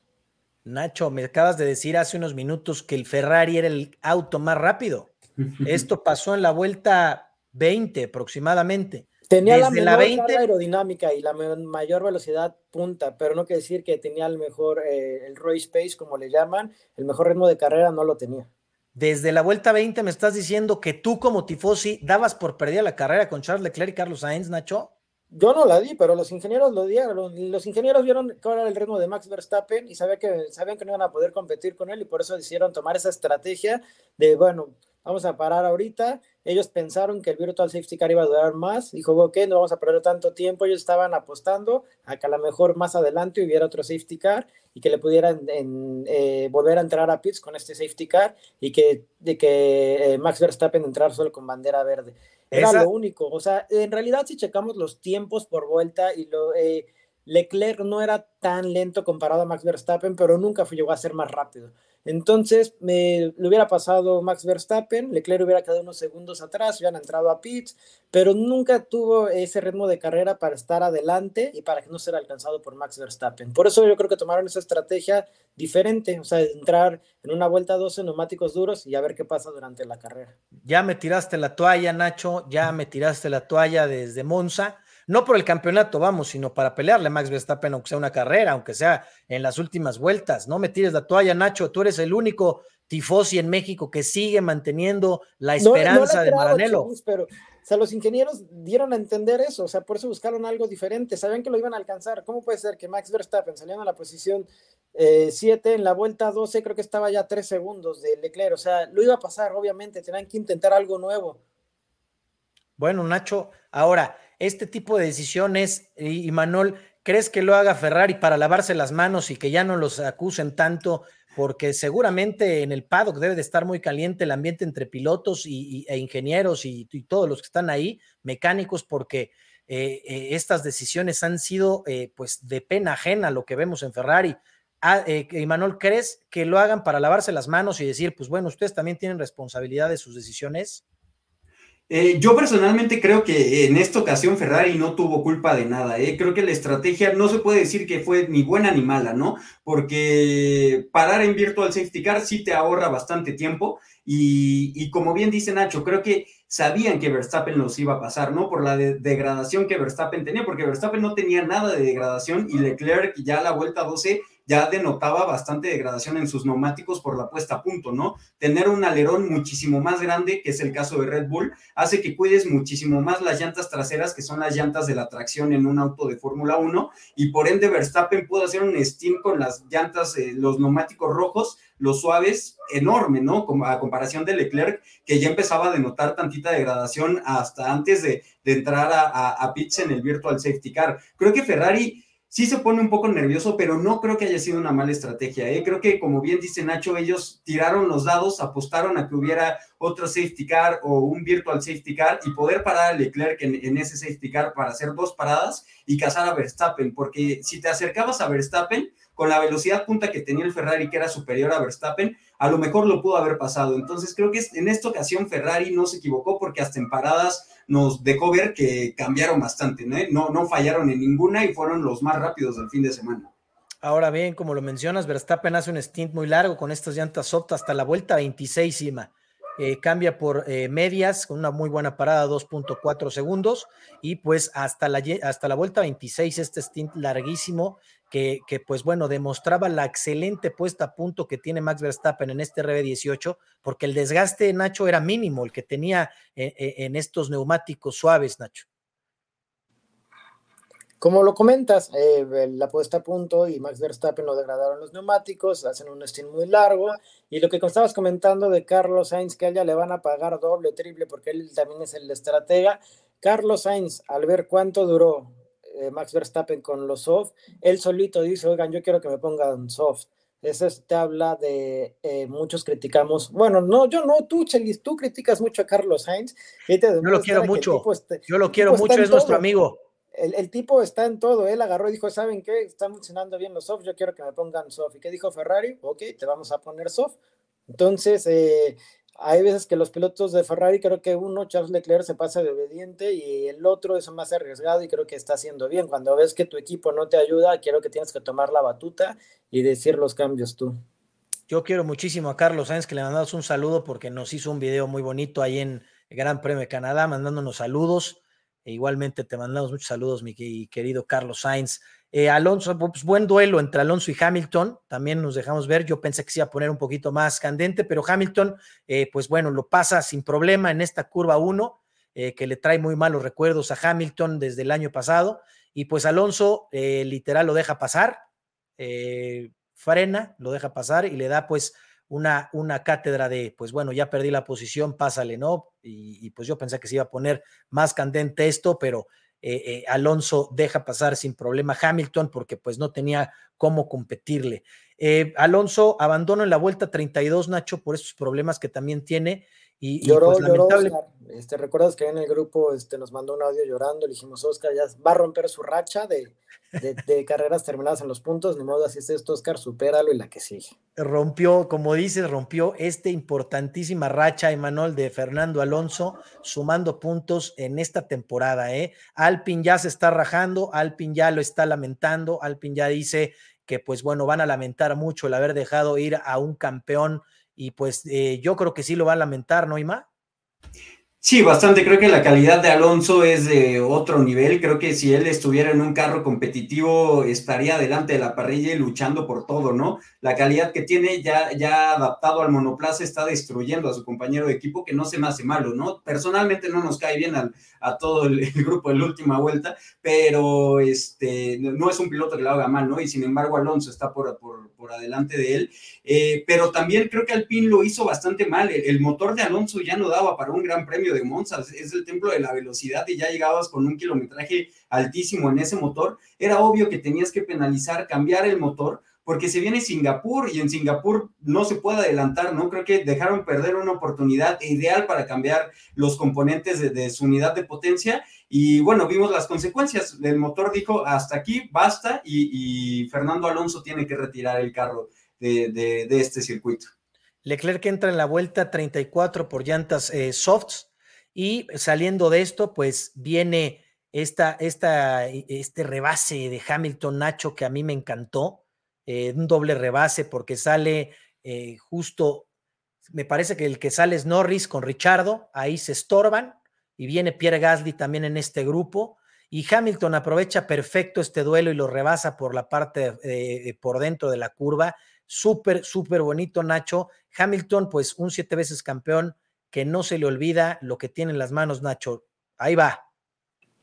Nacho, me acabas de decir hace unos minutos que el Ferrari era el auto más rápido. [laughs] Esto pasó en la vuelta 20 aproximadamente. Tenía la menor aerodinámica y la mayor velocidad punta, pero no quiere decir que tenía el mejor, eh, el race pace, como le llaman, el mejor ritmo de carrera no lo tenía. Desde la vuelta 20 me estás diciendo que tú como tifosi dabas por perdida la carrera con Charles Leclerc y Carlos Sainz, Nacho. Yo no la di, pero los ingenieros lo dieron. Los ingenieros vieron cuál era el ritmo de Max Verstappen y sabían que, sabían que no iban a poder competir con él y por eso decidieron tomar esa estrategia de, bueno, vamos a parar ahorita. Ellos pensaron que el Virtual Safety Car iba a durar más. Dijo, ok, no vamos a perder tanto tiempo. Ellos estaban apostando a que a lo mejor más adelante hubiera otro Safety Car y que le pudieran eh, volver a entrar a pits con este Safety Car y que, de que eh, Max Verstappen entrar solo con bandera verde. Era lo único. O sea, en realidad si checamos los tiempos por vuelta y lo... Eh, Leclerc no era tan lento comparado a Max Verstappen, pero nunca llegó a ser más rápido. Entonces, me, le hubiera pasado Max Verstappen, Leclerc hubiera quedado unos segundos atrás, hubieran entrado a pits, pero nunca tuvo ese ritmo de carrera para estar adelante y para que no sea alcanzado por Max Verstappen. Por eso yo creo que tomaron esa estrategia diferente, o sea, entrar en una vuelta 12 neumáticos duros y a ver qué pasa durante la carrera. Ya me tiraste la toalla, Nacho, ya me tiraste la toalla desde Monza no por el campeonato, vamos, sino para pelearle a Max Verstappen, aunque sea una carrera, aunque sea en las últimas vueltas. No me tires la toalla, Nacho, tú eres el único tifosi en México que sigue manteniendo la esperanza de Maranello. pero, o sea, los ingenieros dieron a entender eso, o sea, por eso buscaron algo diferente, sabían que lo iban a alcanzar. ¿Cómo puede ser que Max Verstappen saliendo a la posición 7 eh, en la vuelta 12, creo que estaba ya 3 segundos de Leclerc, o sea, lo iba a pasar, obviamente, tenían que intentar algo nuevo. Bueno, Nacho, ahora, este tipo de decisiones, y, Manuel, ¿crees que lo haga Ferrari para lavarse las manos y que ya no los acusen tanto? Porque seguramente en el paddock debe de estar muy caliente el ambiente entre pilotos y, e ingenieros y, todos los que están ahí, mecánicos, porque eh, eh, estas decisiones han sido eh, pues de pena ajena lo que vemos en Ferrari. Ah, Manuel, ¿crees que lo hagan para lavarse las manos y decir, pues bueno, ustedes también tienen responsabilidad de sus decisiones? Eh, yo personalmente creo que en esta ocasión Ferrari no tuvo culpa de nada. ¿eh? Creo que la estrategia no se puede decir que fue ni buena ni mala, ¿no? Porque parar en Virtual Safety Car sí te ahorra bastante tiempo. Y, y como bien dice Nacho, creo que sabían que Verstappen los iba a pasar, ¿no? Por la degradación que Verstappen tenía, porque Verstappen no tenía nada de degradación y Leclerc ya a la vuelta 12 ya denotaba bastante degradación en sus neumáticos por la puesta a punto, ¿no? Tener un alerón muchísimo más grande, que es el caso de Red Bull, hace que cuides muchísimo más las llantas traseras, que son las llantas de la tracción en un auto de Fórmula 1, y por ende Verstappen pudo hacer un steam con las llantas, eh, los neumáticos rojos, los suaves, enorme, ¿no? A comparación de Leclerc, que ya empezaba a denotar tantita degradación hasta antes de, entrar a, a, a pits en el Virtual Safety Car. Creo que Ferrari sí se pone un poco nervioso, pero no creo que haya sido una mala estrategia. ¿eh? Creo que, como bien dice Nacho, ellos tiraron los dados, apostaron a que hubiera otro safety car o un virtual safety car y poder parar a Leclerc en, en ese safety car para hacer dos paradas y cazar a Verstappen, porque si te acercabas a Verstappen, con la velocidad punta que tenía el Ferrari, que era superior a Verstappen, a lo mejor lo pudo haber pasado. Entonces creo que en esta ocasión Ferrari no se equivocó porque hasta en paradas nos dejó ver que cambiaron bastante, ¿no? No, no fallaron en ninguna y fueron los más rápidos del fin de semana. Ahora bien, como lo mencionas, Verstappen hace un stint muy largo con estas llantas soft hasta la vuelta 26, eh, cambia por eh, medias con una muy buena parada, 2.4 segundos, y pues hasta la, hasta la vuelta 26, este stint larguísimo, que, pues bueno, demostraba la excelente puesta a punto que tiene Max Verstappen en este RB18, porque el desgaste, Nacho, era mínimo, el que tenía eh, en estos neumáticos suaves, Nacho. Como lo comentas, eh, la puesta a punto y Max Verstappen lo degradaron los neumáticos, hacen un stint muy largo. Y lo que estabas comentando de Carlos Sainz, que a ella le van a pagar doble triple porque él también es el estratega. Carlos Sainz, al ver cuánto duró eh, Max Verstappen con los soft, él solito dice: Oigan, yo quiero que me pongan soft. Eso te habla de eh, muchos criticamos. Bueno, no, yo no, tú, Chelis, tú criticas mucho a Carlos Sainz. yo lo quiero mucho. yo lo quiero mucho, es nuestro amigo el, tipo está en todo, él agarró y dijo, ¿saben qué? Están funcionando bien los soft, yo quiero que me pongan soft. ¿Y qué dijo Ferrari? Ok, te vamos a poner soft. Entonces, eh, hay veces que los pilotos de Ferrari, creo que uno, Charles Leclerc, se pasa de obediente y el otro es más arriesgado y creo que está haciendo bien. Cuando ves que tu equipo no te ayuda, quiero que tienes que tomar la batuta y decir los cambios tú. Yo quiero muchísimo a Carlos Sáenz que le mandamos un saludo porque nos hizo un video muy bonito ahí en Gran Premio de Canadá, mandándonos saludos. E igualmente te mandamos muchos saludos, mi querido Carlos Sainz. Eh, Alonso, pues buen duelo entre Alonso y Hamilton, también nos dejamos ver. Yo pensé que se iba a poner un poquito más candente, pero Hamilton, eh, pues bueno, lo pasa sin problema en esta curva 1. eh, que le trae muy malos recuerdos a Hamilton desde el año pasado. Y pues Alonso literal lo deja pasar, frena, lo deja pasar y le da pues una, una cátedra de, pues bueno, ya perdí la posición, pásale, ¿no? Y, pues yo pensé que se iba a poner más candente esto, pero Alonso deja pasar sin problema Hamilton porque pues no tenía cómo competirle. Alonso abandona en la vuelta 32, Nacho, por estos problemas que también tiene y, lloró, pues, lloró Este, ¿Recuerdas que en el grupo este, nos mandó un audio llorando? Le dijimos, Oscar, ya va a romper su racha de, de, [laughs] carreras terminadas en los puntos. Ni modo, así es esto, Oscar, supéralo y la que sigue. Rompió, como dices, rompió esta importantísima racha, Emanuel, de Fernando Alonso, sumando puntos en esta temporada. ¿eh? Alpin ya se está rajando, Alpin ya lo está lamentando, Alpin ya dice que, pues bueno, van a lamentar mucho el haber dejado ir a un campeón y pues eh, yo creo que sí lo va a lamentar, ¿no, Ima? Sí, bastante. Creo que la calidad de Alonso es de otro nivel. Creo que si él estuviera en un carro competitivo, estaría delante de la parrilla y luchando por todo, ¿no? La calidad que tiene ya, ya adaptado al monoplaza está destruyendo a su compañero de equipo, que no se me hace malo, ¿no? Personalmente no nos cae bien a todo el, [laughs] grupo de la última vuelta, pero este, no es un piloto que lo haga mal, ¿no? Y sin embargo, Alonso está por, por, por adelante de él. Eh, pero también creo que Alpine lo hizo bastante mal. el motor de Alonso ya no daba para un gran premio de Monza, es el templo de la velocidad y ya llegabas con un kilometraje altísimo en ese motor, era obvio que tenías que penalizar, cambiar el motor, porque se viene Singapur y en Singapur no se puede adelantar, ¿no? Creo que dejaron perder una oportunidad ideal para cambiar los componentes de, su unidad de potencia y bueno, vimos las consecuencias. El motor dijo hasta aquí, basta y, Fernando Alonso tiene que retirar el carro de, este circuito. Leclerc entra en la vuelta 34 por llantas eh, softs, y saliendo de esto, pues viene esta, esta, este rebase de Hamilton Nacho que a mí me encantó, eh, un doble rebase porque sale eh, justo, me parece que el que sale es Norris con Richardo, ahí se estorban y viene Pierre Gasly también en este grupo. Y Hamilton aprovecha perfecto este duelo y lo rebasa por la parte, eh, por dentro de la curva. Súper, súper bonito, Nacho. Hamilton, pues un siete veces campeón, que no se le olvida lo que tiene en las manos Nacho. Ahí va.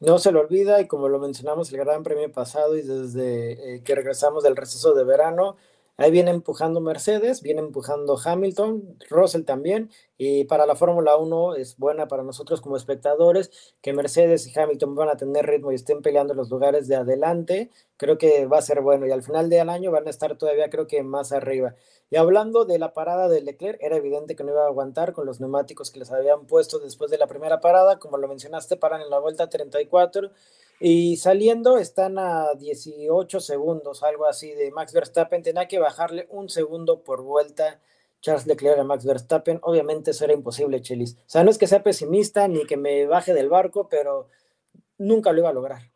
No se le olvida y como lo mencionamos el Gran Premio pasado y desde eh, que regresamos del receso de verano, Ahí viene empujando Mercedes, viene empujando Hamilton, Russell también, y para la Fórmula 1 es buena para nosotros como espectadores que Mercedes y Hamilton van a tener ritmo y estén peleando los lugares de adelante. Creo que va a ser bueno y al final del año van a estar todavía creo que más arriba. Y hablando de la parada de Leclerc, era evidente que no iba a aguantar con los neumáticos que les habían puesto después de la primera parada, como lo mencionaste, paran en la vuelta 34 y saliendo están a 18 segundos, algo así de Max Verstappen. Tenía que bajarle un segundo por vuelta Charles Leclerc a Max Verstappen. Obviamente eso era imposible, Chelis. O sea, no es que sea pesimista ni que me baje del barco, pero nunca lo iba a lograr.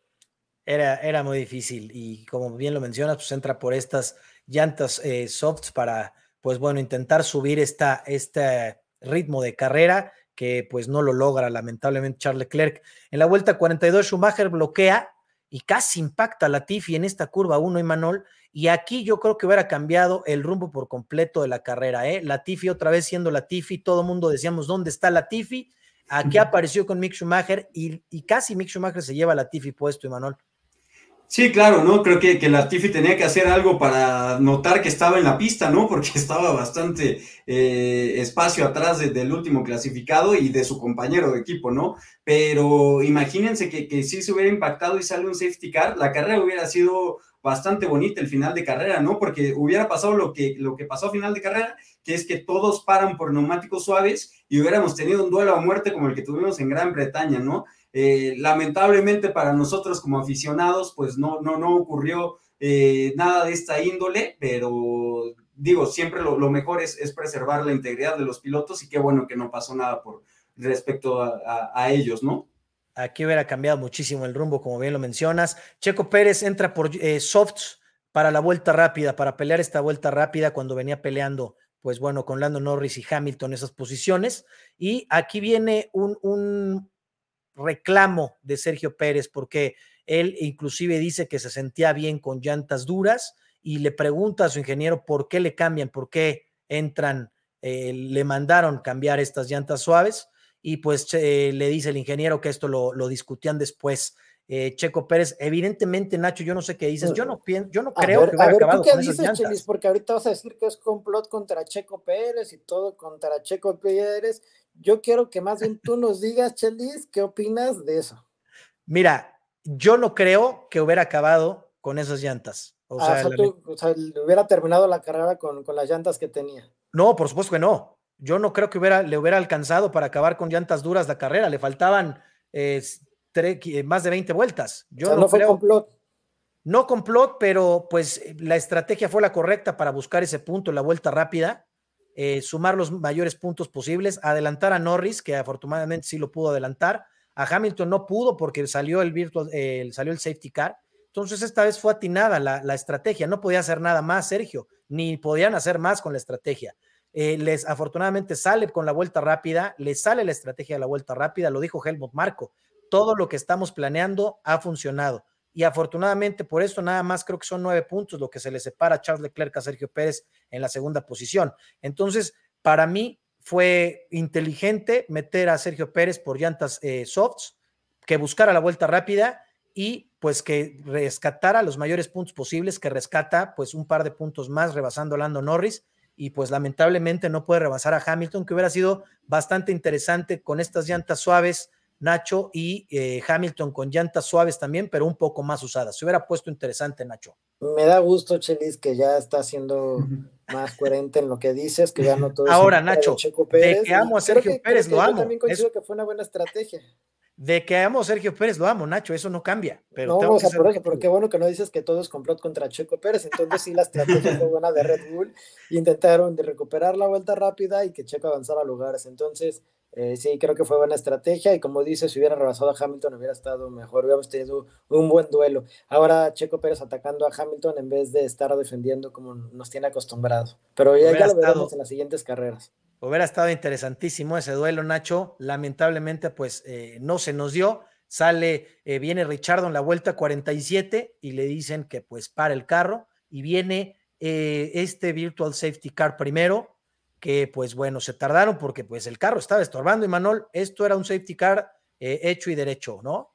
Era, era muy difícil y como bien lo mencionas, pues entra por estas llantas eh, softs para, pues bueno, intentar subir esta, este ritmo de carrera que pues no lo logra lamentablemente Charles Leclerc. En la vuelta 42 Schumacher bloquea y casi impacta a Latifi en esta curva 1 y Manol y aquí yo creo que hubiera cambiado el rumbo por completo de la carrera, ¿eh? Latifi otra vez siendo Latifi, todo el mundo decíamos, ¿dónde está Latifi? Aquí apareció con Mick Schumacher y, y casi Mick Schumacher se lleva a Latifi puesto, Emanuel. Sí, claro, ¿no? Creo que, que Latifi tenía que hacer algo para notar que estaba en la pista, ¿no? Porque [laughs] estaba bastante eh, espacio atrás del último clasificado y de su compañero de equipo, ¿no? Pero imagínense que, que si se hubiera impactado y sale un safety car, la carrera hubiera sido bastante bonita el final de carrera, ¿no? Porque hubiera pasado lo que, lo que pasó a final de carrera, que es que todos paran por neumáticos suaves y hubiéramos tenido un duelo a muerte como el que tuvimos en Gran Bretaña, ¿no? Eh, lamentablemente para nosotros como aficionados, pues no, no, no ocurrió eh, nada de esta índole, pero digo, siempre lo, mejor es, preservar la integridad de los pilotos y qué bueno que no pasó nada por respecto a, ellos, ¿no? Aquí hubiera cambiado muchísimo el rumbo, como bien lo mencionas. Checo Pérez entra por eh, softs para la vuelta rápida, para pelear esta vuelta rápida cuando venía peleando, pues bueno, con Lando Norris y Hamilton esas posiciones. Y aquí viene un, un, reclamo de Sergio Pérez porque él inclusive dice que se sentía bien con llantas duras y le pregunta a su ingeniero por qué le cambian, por qué entran, eh, le mandaron cambiar estas llantas suaves y pues le dice el ingeniero que esto lo, lo discutían después. Eh, Checo Pérez. Evidentemente, Nacho, yo no sé qué dices. Yo no pienso, yo no creo que hubiera acabado con dices, Chelis, porque ahorita vas a decir que es complot contra Checo Pérez y todo contra Checo Pérez. Yo quiero que más bien tú nos digas, Chelis, ¿qué opinas de eso? Mira, yo no creo que hubiera acabado con esas llantas. O, ah, sea, hubiera terminado la carrera con, las llantas que tenía. No, por supuesto que no. Yo no creo que hubiera, le hubiera alcanzado para acabar con llantas duras la carrera. Le faltaban eh, más de 20 vueltas. Yo no, fue complot. No complot, pero pues la estrategia fue la correcta para buscar ese punto, la vuelta rápida, eh, sumar los mayores puntos posibles, adelantar a Norris, que afortunadamente sí lo pudo adelantar. A Hamilton no pudo porque salió el virtual, salió el safety car. Entonces esta vez fue atinada la, la, estrategia. No podía hacer nada más, Sergio, ni podían hacer más con la estrategia. les afortunadamente sale con la vuelta rápida, les sale la estrategia de la vuelta rápida, lo dijo Helmut Marco todo lo que estamos planeando ha funcionado. Y afortunadamente por esto nada más creo que son nueve puntos lo que se le separa a Charles Leclerc a Sergio Pérez en la segunda posición. Entonces, para mí fue inteligente meter a Sergio Pérez por llantas eh, softs, que buscara la vuelta rápida y pues que rescatara los mayores puntos posibles, que rescata pues un par de puntos más rebasando a Lando Norris y pues lamentablemente no puede rebasar a Hamilton, que hubiera sido bastante interesante con estas llantas suaves, Nacho, y eh, Hamilton con llantas suaves también, pero un poco más usadas. Se hubiera puesto interesante, Nacho. Me da gusto, Chelis, que ya está siendo más coherente en lo que dices, que ya no todo Ahora, Nacho, de que amo a Sergio Pérez, lo amo. Yo también coincido que fue una buena estrategia. De que amo a Sergio Pérez, lo amo, Nacho, eso no cambia. Pero no, o sea, por eso, pero qué bueno que no dices que todo es complot contra Checo Pérez. Entonces, sí, la estrategia fue buena de Red Bull. Intentaron de recuperar la vuelta rápida y que Checo avanzara a lugares. Entonces, eh, sí, creo que fue buena estrategia y como dices, si hubiera rebasado a Hamilton hubiera estado mejor, hubiéramos tenido un buen duelo. Ahora Checo Pérez atacando a Hamilton en vez de estar defendiendo como nos tiene acostumbrado. Pero ya, lo veremos en las siguientes carreras. Hubiera estado interesantísimo ese duelo, Nacho. Lamentablemente, pues eh, no se nos dio. Sale, eh, viene Richardo en la vuelta 47 y le dicen que pues para el carro y viene este Virtual Safety Car primero que pues bueno, se tardaron porque pues el carro estaba estorbando y Manol, esto era un safety car eh, hecho y derecho, ¿no?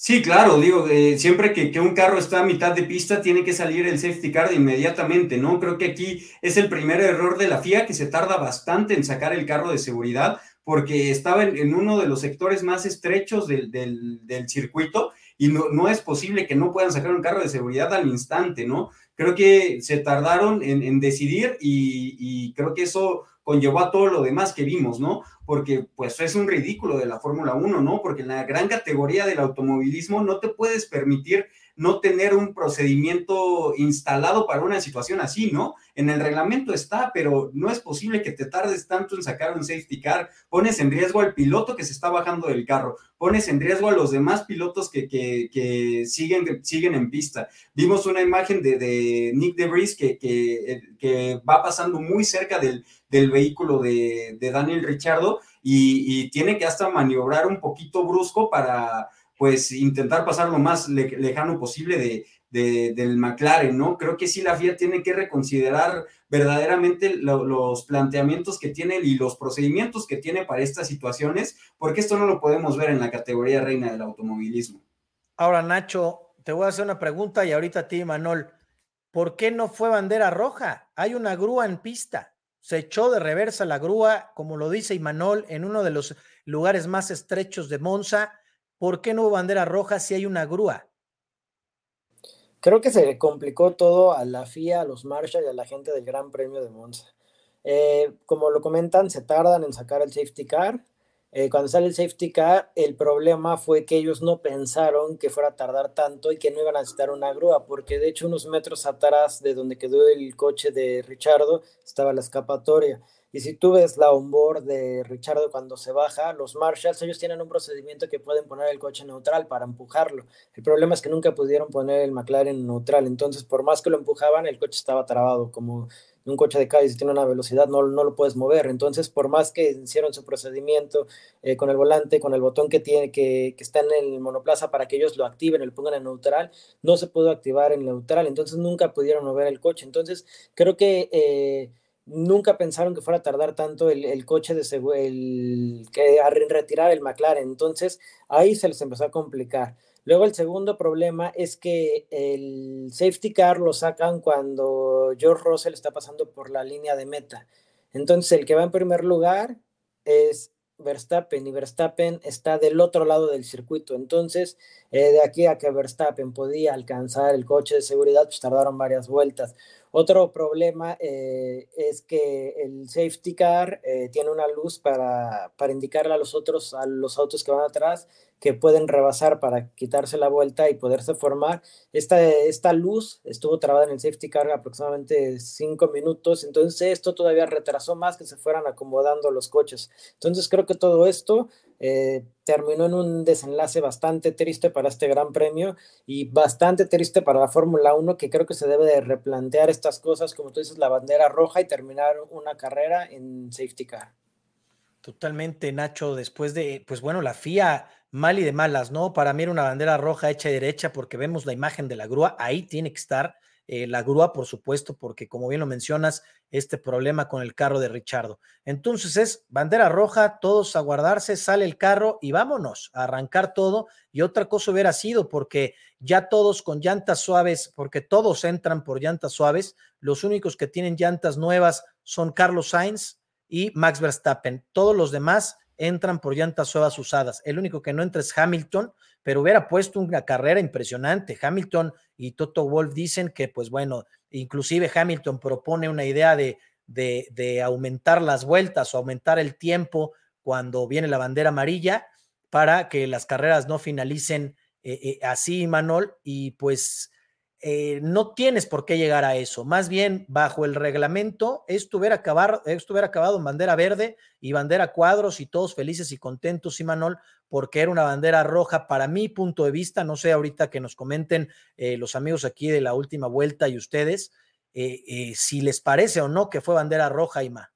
Sí, claro, digo, eh, siempre que, que, un carro está a mitad de pista tiene que salir el safety car inmediatamente, ¿no? Creo que aquí es el primer error de la FIA que se tarda bastante en sacar el carro de seguridad porque estaba en, uno de los sectores más estrechos del, del, del circuito y no, no, es posible que no puedan sacar un carro de seguridad al instante, ¿no? creo que se tardaron en, decidir y, creo que eso conllevó a todo lo demás que vimos, ¿no? Porque pues es un ridículo de la Fórmula 1, ¿no? Porque en la gran categoría del automovilismo no te puedes permitir no tener un procedimiento instalado para una situación así, ¿no? En el reglamento está, pero no es posible que te tardes tanto en sacar un safety car. Pones en riesgo al piloto que se está bajando del carro, pones en riesgo a los demás pilotos que, que, siguen, siguen en pista. Vimos una imagen de, de Nick DeVries que, que, que, va pasando muy cerca del, del vehículo de, de Daniel Richardo y tiene que hasta maniobrar un poquito brusco para pues intentar pasar lo más lejano posible de, del McLaren, ¿no? Creo que sí la FIA tiene que reconsiderar verdaderamente los planteamientos que tiene y los procedimientos que tiene para estas situaciones, porque esto no lo podemos ver en la categoría reina del automovilismo. Ahora, Nacho, te voy a hacer una pregunta y ahorita a ti, Manol, ¿por qué no fue bandera roja? Hay una grúa en pista. Se echó de reversa la grúa, como lo dice Imanol, en uno de los lugares más estrechos de Monza ¿Por qué no hubo bandera roja si hay una grúa? Creo que se le complicó todo a la FIA, a los Marshall y a la gente del Gran Premio de Monza. Eh, como lo comentan, se tardan en sacar el safety car. Eh, cuando sale el safety car, el problema fue que ellos no pensaron que fuera a tardar tanto y que no iban a necesitar una grúa, porque de hecho unos metros atrás de donde quedó el coche de Richardo estaba la escapatoria. Y si tú ves la onboard de Richardo cuando se baja, los Marshalls, ellos tienen un procedimiento que pueden poner el coche neutral para empujarlo. El problema es que nunca pudieron poner el McLaren neutral. Entonces, por más que lo empujaban, el coche estaba trabado. Como un coche de calle, si tiene una velocidad, no, no lo puedes mover. Entonces, por más que hicieron su procedimiento eh, con el volante, con el botón que tiene, que, que, está en el monoplaza para que ellos lo activen lo pongan en neutral, no se pudo activar en neutral. Entonces, nunca pudieron mover el coche. Entonces, creo que. Eh, nunca pensaron que fuera a tardar tanto el, coche de el, que a retirar el McLaren. Entonces ahí se les empezó a complicar. Luego el segundo problema es que el safety car lo sacan cuando George Russell está pasando por la línea de meta. Entonces el que va en primer lugar es Verstappen y Verstappen está del otro lado del circuito. Entonces, eh, de aquí a que Verstappen podía alcanzar el coche de seguridad, pues tardaron varias vueltas. Otro problema eh, es que el safety car eh, tiene una luz para, para indicarle a los otros, a los autos que van atrás, que pueden rebasar para quitarse la vuelta y poderse formar. Esta, esta luz estuvo trabada en el safety car aproximadamente cinco minutos, entonces esto todavía retrasó más que se fueran acomodando los coches. Entonces creo que todo esto eh, terminó en un desenlace bastante triste para este gran premio y bastante triste para la Fórmula 1, que creo que se debe de replantear estas cosas, como tú dices, la bandera roja y terminar una carrera en safety car. Totalmente, Nacho, después de, pues bueno, la FIA mal y de malas, ¿no? Para mí era una bandera roja hecha y derecha porque vemos la imagen de la grúa, ahí tiene que estar eh, la grúa, por supuesto, porque como bien lo mencionas, este problema con el carro de Richardo. Entonces es bandera roja, todos a guardarse, sale el carro y vámonos a arrancar todo. Y otra cosa hubiera sido porque ya todos con llantas suaves, porque todos entran por llantas suaves, los únicos que tienen llantas nuevas son Carlos Sainz y Max Verstappen. Todos los demás entran por llantas suaves usadas. El único que no entra es Hamilton, pero hubiera puesto una carrera impresionante. Hamilton y Toto Wolf dicen que, pues bueno, inclusive Hamilton propone una idea de, de, aumentar las vueltas o aumentar el tiempo cuando viene la bandera amarilla para que las carreras no finalicen eh, eh, así, Manol, y pues eh, no tienes por qué llegar a eso. Más bien, bajo el reglamento, esto hubiera, acabado, en bandera verde y bandera cuadros y todos felices y contentos, Imanol, porque era una bandera roja para mi punto de vista. No sé ahorita que nos comenten eh, los amigos aquí de la última vuelta y ustedes eh, si les parece o no que fue bandera roja, Ima.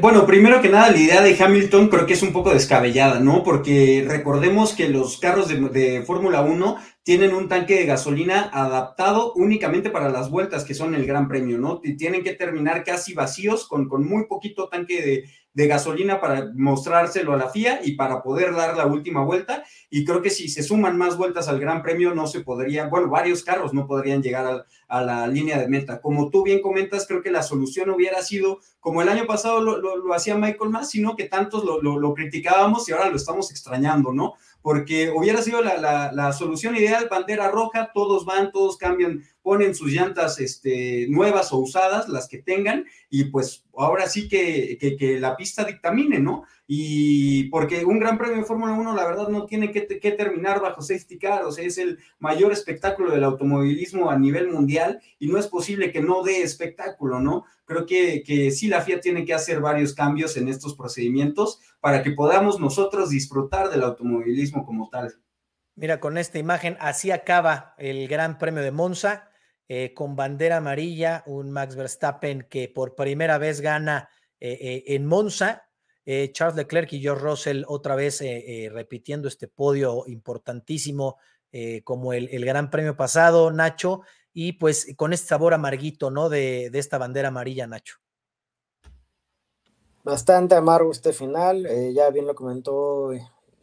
bueno, primero que nada, la idea de Hamilton creo que es un poco descabellada, ¿no? Porque recordemos que los carros de, de Fórmula 1 tienen un tanque de gasolina adaptado únicamente para las vueltas que son el Gran Premio, ¿no? Tienen que terminar casi vacíos con, con muy poquito tanque de, de gasolina para mostrárselo a la FIA y para poder dar la última vuelta. Y creo que si se suman más vueltas al Gran Premio, no se podría, bueno, varios carros no podrían llegar a, la línea de meta. Como tú bien comentas, creo que la solución hubiera sido, como el año pasado lo, hacía Michael Mass, sino que tantos lo, lo, criticábamos y ahora lo estamos extrañando, ¿no? Porque hubiera sido la, la solución ideal, bandera roja, todos van, todos cambian ponen sus llantas este, nuevas o usadas, las que tengan, y pues ahora sí que, que, la pista dictamine, ¿no? Y porque un gran premio de Fórmula 1, la verdad, no tiene que, que, terminar bajo safety car, o sea, es el mayor espectáculo del automovilismo a nivel mundial y no es posible que no dé espectáculo, ¿no? Creo que, que sí, la FIA tiene que hacer varios cambios en estos procedimientos para que podamos nosotros disfrutar del automovilismo como tal. Mira, con esta imagen, así acaba el Gran Premio de Monza. Eh, con bandera amarilla, un Max Verstappen que por primera vez gana eh, eh, en Monza, Charles Leclerc y George Russell otra vez repitiendo este podio importantísimo como el, Gran Premio pasado, Nacho, y pues con este sabor amarguito, ¿no? De, de esta bandera amarilla, Nacho. Bastante amargo este final, ya bien lo comentó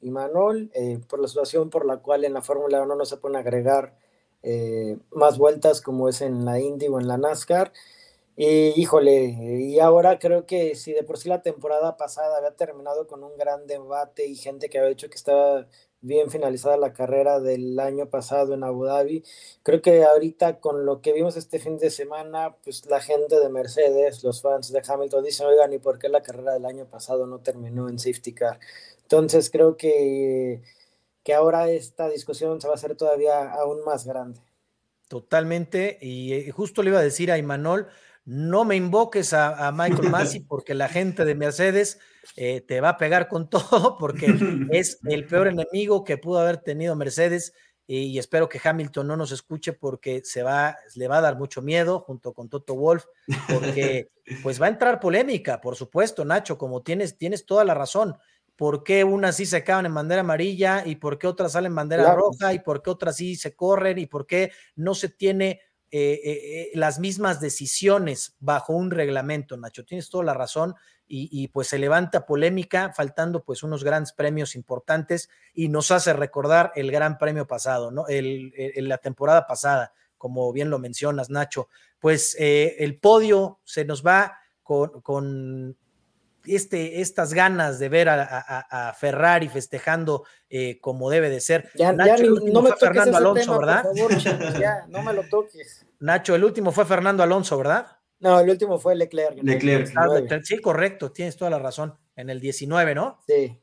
Imanol, por la situación por la cual en la Fórmula 1 no se pueden agregar eh, más vueltas como es en la Indy o en la NASCAR. Y híjole, y ahora creo que si de por sí la temporada pasada había terminado con un gran debate y gente que había dicho que estaba bien finalizada la carrera del año pasado en Abu Dhabi, creo que ahorita con lo que vimos este fin de semana, pues la gente de Mercedes, los fans de Hamilton dicen, oigan, ¿y por qué la carrera del año pasado no terminó en safety car? Entonces creo que que ahora esta discusión se va a hacer todavía aún más grande. Totalmente, y eh, justo le iba a decir a Imanol, no me invoques a, Michael [laughs] Massey porque la gente de Mercedes eh, te va a pegar con [laughs] todo porque es el peor enemigo que pudo haber tenido Mercedes y espero que Hamilton no nos escuche porque se va, le va a dar mucho miedo junto con Toto Wolf porque [laughs] pues va a entrar polémica, por supuesto, Nacho, como tienes, tienes toda la razón. Por qué unas sí se acaban en bandera amarilla y por qué otras salen en bandera roja y por qué otras sí se corren y por qué no se tiene las mismas decisiones bajo un reglamento, Nacho. Tienes toda la razón y, pues se levanta polémica, faltando pues unos grandes premios importantes y nos hace recordar el gran premio pasado, ¿no? El, la temporada pasada, como bien lo mencionas, Nacho. Pues eh, el podio se nos va con, este, estas ganas de ver a, Ferrari festejando eh, como debe de ser. Ya, Nacho, no me Fernando Alonso, ¿verdad? [laughs] ya, no me lo toques. Nacho, el último fue Fernando Alonso, ¿verdad? No, el último fue Leclerc. Leclerc. sí, correcto, tienes toda la razón. En el 19, ¿no? Sí.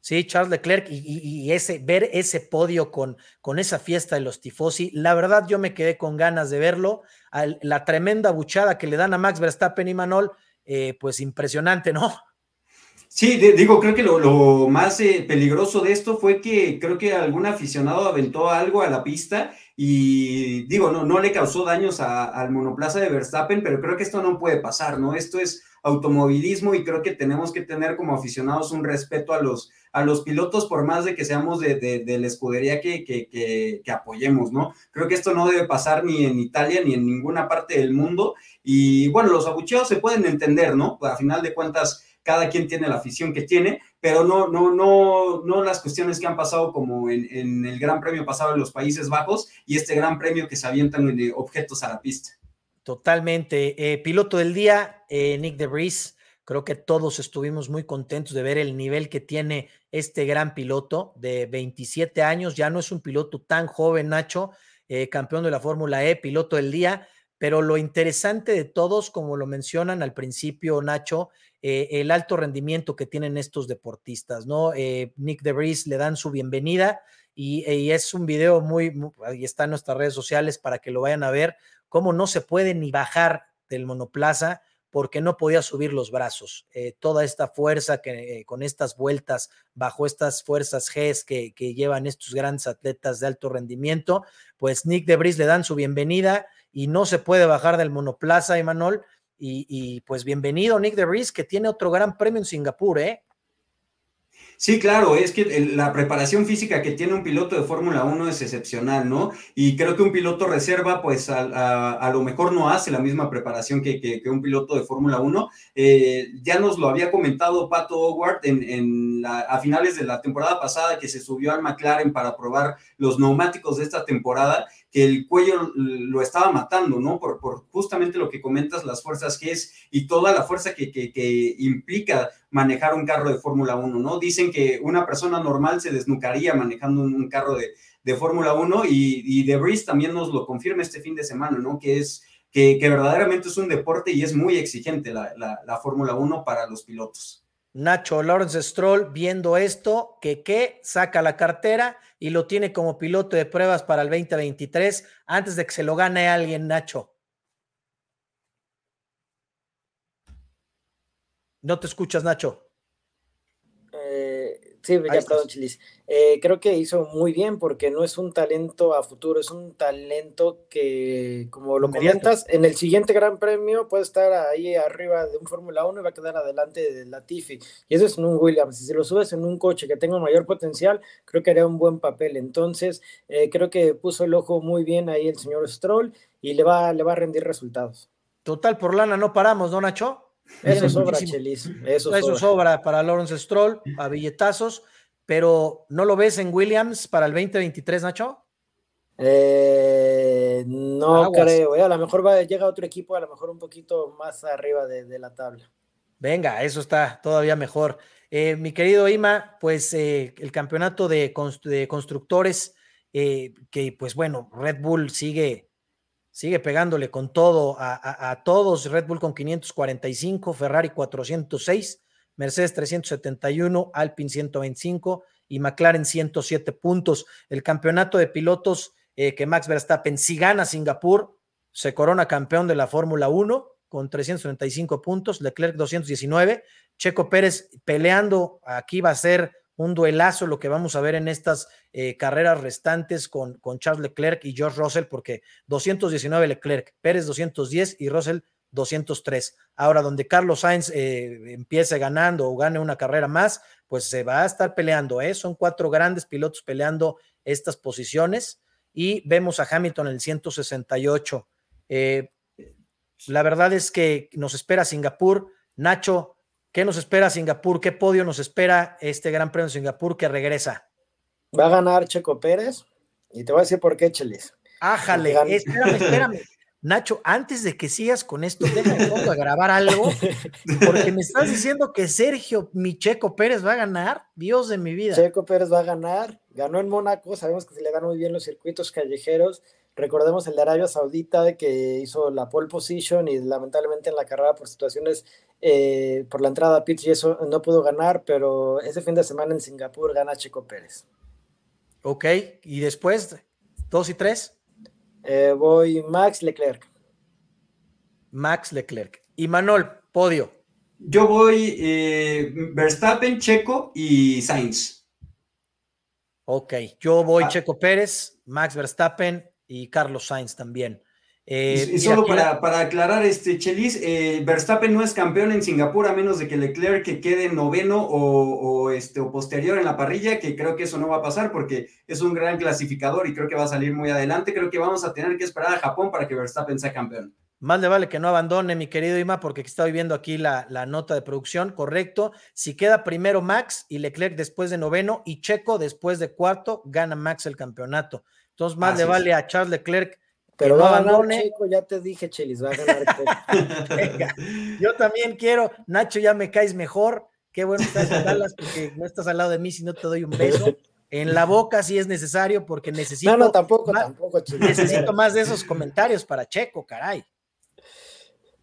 Sí, Charles Leclerc y, ese, ver ese podio con, con, esa fiesta de los tifosi, la verdad yo me quedé con ganas de verlo. la tremenda buchada que le dan a Max Verstappen y Manol, eh, pues impresionante, ¿no? Sí, digo, creo que lo, más eh, peligroso de esto fue que creo que algún aficionado aventó algo a la pista y digo, no, no le causó daños al monoplaza de Verstappen, pero creo que esto no puede pasar, ¿no? Esto es automovilismo y creo que tenemos que tener como aficionados un respeto a los, a los pilotos por más de que seamos de, la escudería que, que, que, apoyemos, ¿no? Creo que esto no debe pasar ni en Italia ni en ninguna parte del mundo y bueno, los abucheos se pueden entender, ¿no? A final de cuentas cada quien tiene la afición que tiene, pero no, no, no, no las cuestiones que han pasado como en, el Gran Premio pasado en los Países Bajos y este Gran Premio que se avientan de objetos a la pista. Totalmente. Eh, piloto del día, eh, Nick DeVries. Creo que todos estuvimos muy contentos de ver el nivel que tiene este gran piloto de 27 años. Ya no es un piloto tan joven, Nacho, eh, campeón de la Fórmula E, piloto del día. Pero lo interesante de todos, como lo mencionan al principio, Nacho, eh, el alto rendimiento que tienen estos deportistas, ¿no? Eh, Nick DeVries le dan su bienvenida y, es un video muy, ahí está en nuestras redes sociales para que lo vayan a ver, cómo no se puede ni bajar del monoplaza porque no podía subir los brazos. Eh, toda esta fuerza que con estas vueltas, bajo estas fuerzas Gs que, que, llevan estos grandes atletas de alto rendimiento, pues Nick DeVries le dan su bienvenida y no se puede bajar del monoplaza, Emanuel, y, pues bienvenido Nick DeVries, que tiene otro gran premio en Singapur, ¿eh? Sí, claro, es que la preparación física que tiene un piloto de Fórmula 1 es excepcional, ¿no? Y creo que un piloto reserva, pues a, lo mejor no hace la misma preparación que, un piloto de Fórmula 1. Eh, ya nos lo había comentado Pato Howard en, a finales de la temporada pasada que se subió al McLaren para probar los neumáticos de esta temporada que el cuello lo estaba matando, ¿no? Por, por justamente lo que comentas, las fuerzas que es y toda la fuerza que, que, implica manejar un carro de Fórmula 1, ¿no? Dicen que una persona normal se desnucaría manejando un, carro de, de Fórmula 1 y, y De Vries también nos lo confirma este fin de semana, ¿no? Que es que, que verdaderamente es un deporte y es muy exigente la, la, la Fórmula 1 para los pilotos. Nacho Lawrence Stroll viendo esto, que qué, saca la cartera y lo tiene como piloto de pruebas para el 2023 antes de que se lo gane alguien, Nacho. No te escuchas, Nacho. Sí, ya, perdón, Chilis. Eh, creo que hizo muy bien porque no es un talento a futuro, es un talento que, como lo comentas, en el siguiente Gran Premio puede estar ahí arriba de un Fórmula 1 y va a quedar adelante de Latifi. Y eso es en un Williams. Si lo subes en un coche que tenga mayor potencial, creo que haría un buen papel. Entonces, eh, creo que puso el ojo muy bien ahí el señor Stroll y le va, le va a rendir resultados. Total, por lana no paramos, ¿no, Nacho? Eso sobra, Chelis. Eso, sobra. para Lawrence Stroll, a billetazos, pero ¿no lo ves en Williams para el 2023, Nacho? Eh, no creo, eh. a lo mejor va, llega otro equipo, a lo mejor un poquito más arriba de, la tabla. Venga, eso está todavía mejor. Eh, mi querido Ima, pues el campeonato de, de constructores, que pues bueno, Red Bull sigue sigue pegándole con todo a, todos, Red Bull con 545, Ferrari 406, Mercedes 371, Alpine 125 y McLaren 107 puntos. El campeonato de pilotos eh, que Max Verstappen, si gana Singapur, se corona campeón de la Fórmula 1 con 335 puntos, Leclerc 219, Checo Pérez peleando, aquí va a ser un duelazo lo que vamos a ver en estas eh, carreras restantes con, con, Charles Leclerc y George Russell, porque 219 Leclerc, Pérez 210 y Russell 203. Ahora, donde Carlos Sainz eh, empiece ganando o gane una carrera más, pues se va a estar peleando, ¿eh? Son cuatro grandes pilotos peleando estas posiciones. y vemos a Hamilton en el 168. Eh, la verdad es que nos espera Singapur. Nacho, ¿qué nos espera Singapur? ¿Qué podio nos espera este Gran Premio de Singapur que regresa? Va a ganar Checo Pérez y te voy a decir por qué, Chelis. Ájale, espérame, espérame. [laughs] Nacho, antes de que sigas con esto, déjame a grabar algo, porque me estás diciendo que Sergio Micheco Pérez va a ganar. Dios de mi vida. Checo Pérez va a ganar. Ganó en Mónaco, sabemos que se le dan muy bien los circuitos callejeros. Recordemos el de Arabia Saudita que hizo la pole position y lamentablemente en la carrera por situaciones eh, por la entrada a pitch y eso no pudo ganar, pero ese fin de semana en Singapur gana Checo Pérez. Ok, y después, dos y tres. Eh, voy Max Leclerc. Max Leclerc. Y Manol, podio. Yo voy eh, Verstappen, Checo y Sainz. Ok, yo voy ah. Checo Pérez, Max Verstappen y Carlos Sainz también. Eh, y, solo para, para, aclarar, este Chelis, eh, Verstappen no es campeón en Singapur a menos de que Leclerc que quede noveno o, este, o posterior en la parrilla, que creo que eso no va a pasar porque es un gran clasificador y creo que va a salir muy adelante. Creo que vamos a tener que esperar a Japón para que Verstappen sea campeón. Más le vale que no abandone, mi querido Ima, porque estoy viendo aquí la, la, nota de producción, correcto. Si queda primero Max y Leclerc después de noveno y Checo después de cuarto, gana Max el campeonato. Entonces, más le vale a Charles Leclerc pero no abandone. ya te dije, Chelis, va a ganar [laughs] Venga, yo también quiero. Nacho, ya me caes mejor. Qué bueno estás en Dallas porque no estás al lado de mí si no te doy un beso. En la boca si es necesario porque necesito. No, no, tampoco, tampoco, Chelis. Necesito más de esos comentarios para Checo, caray.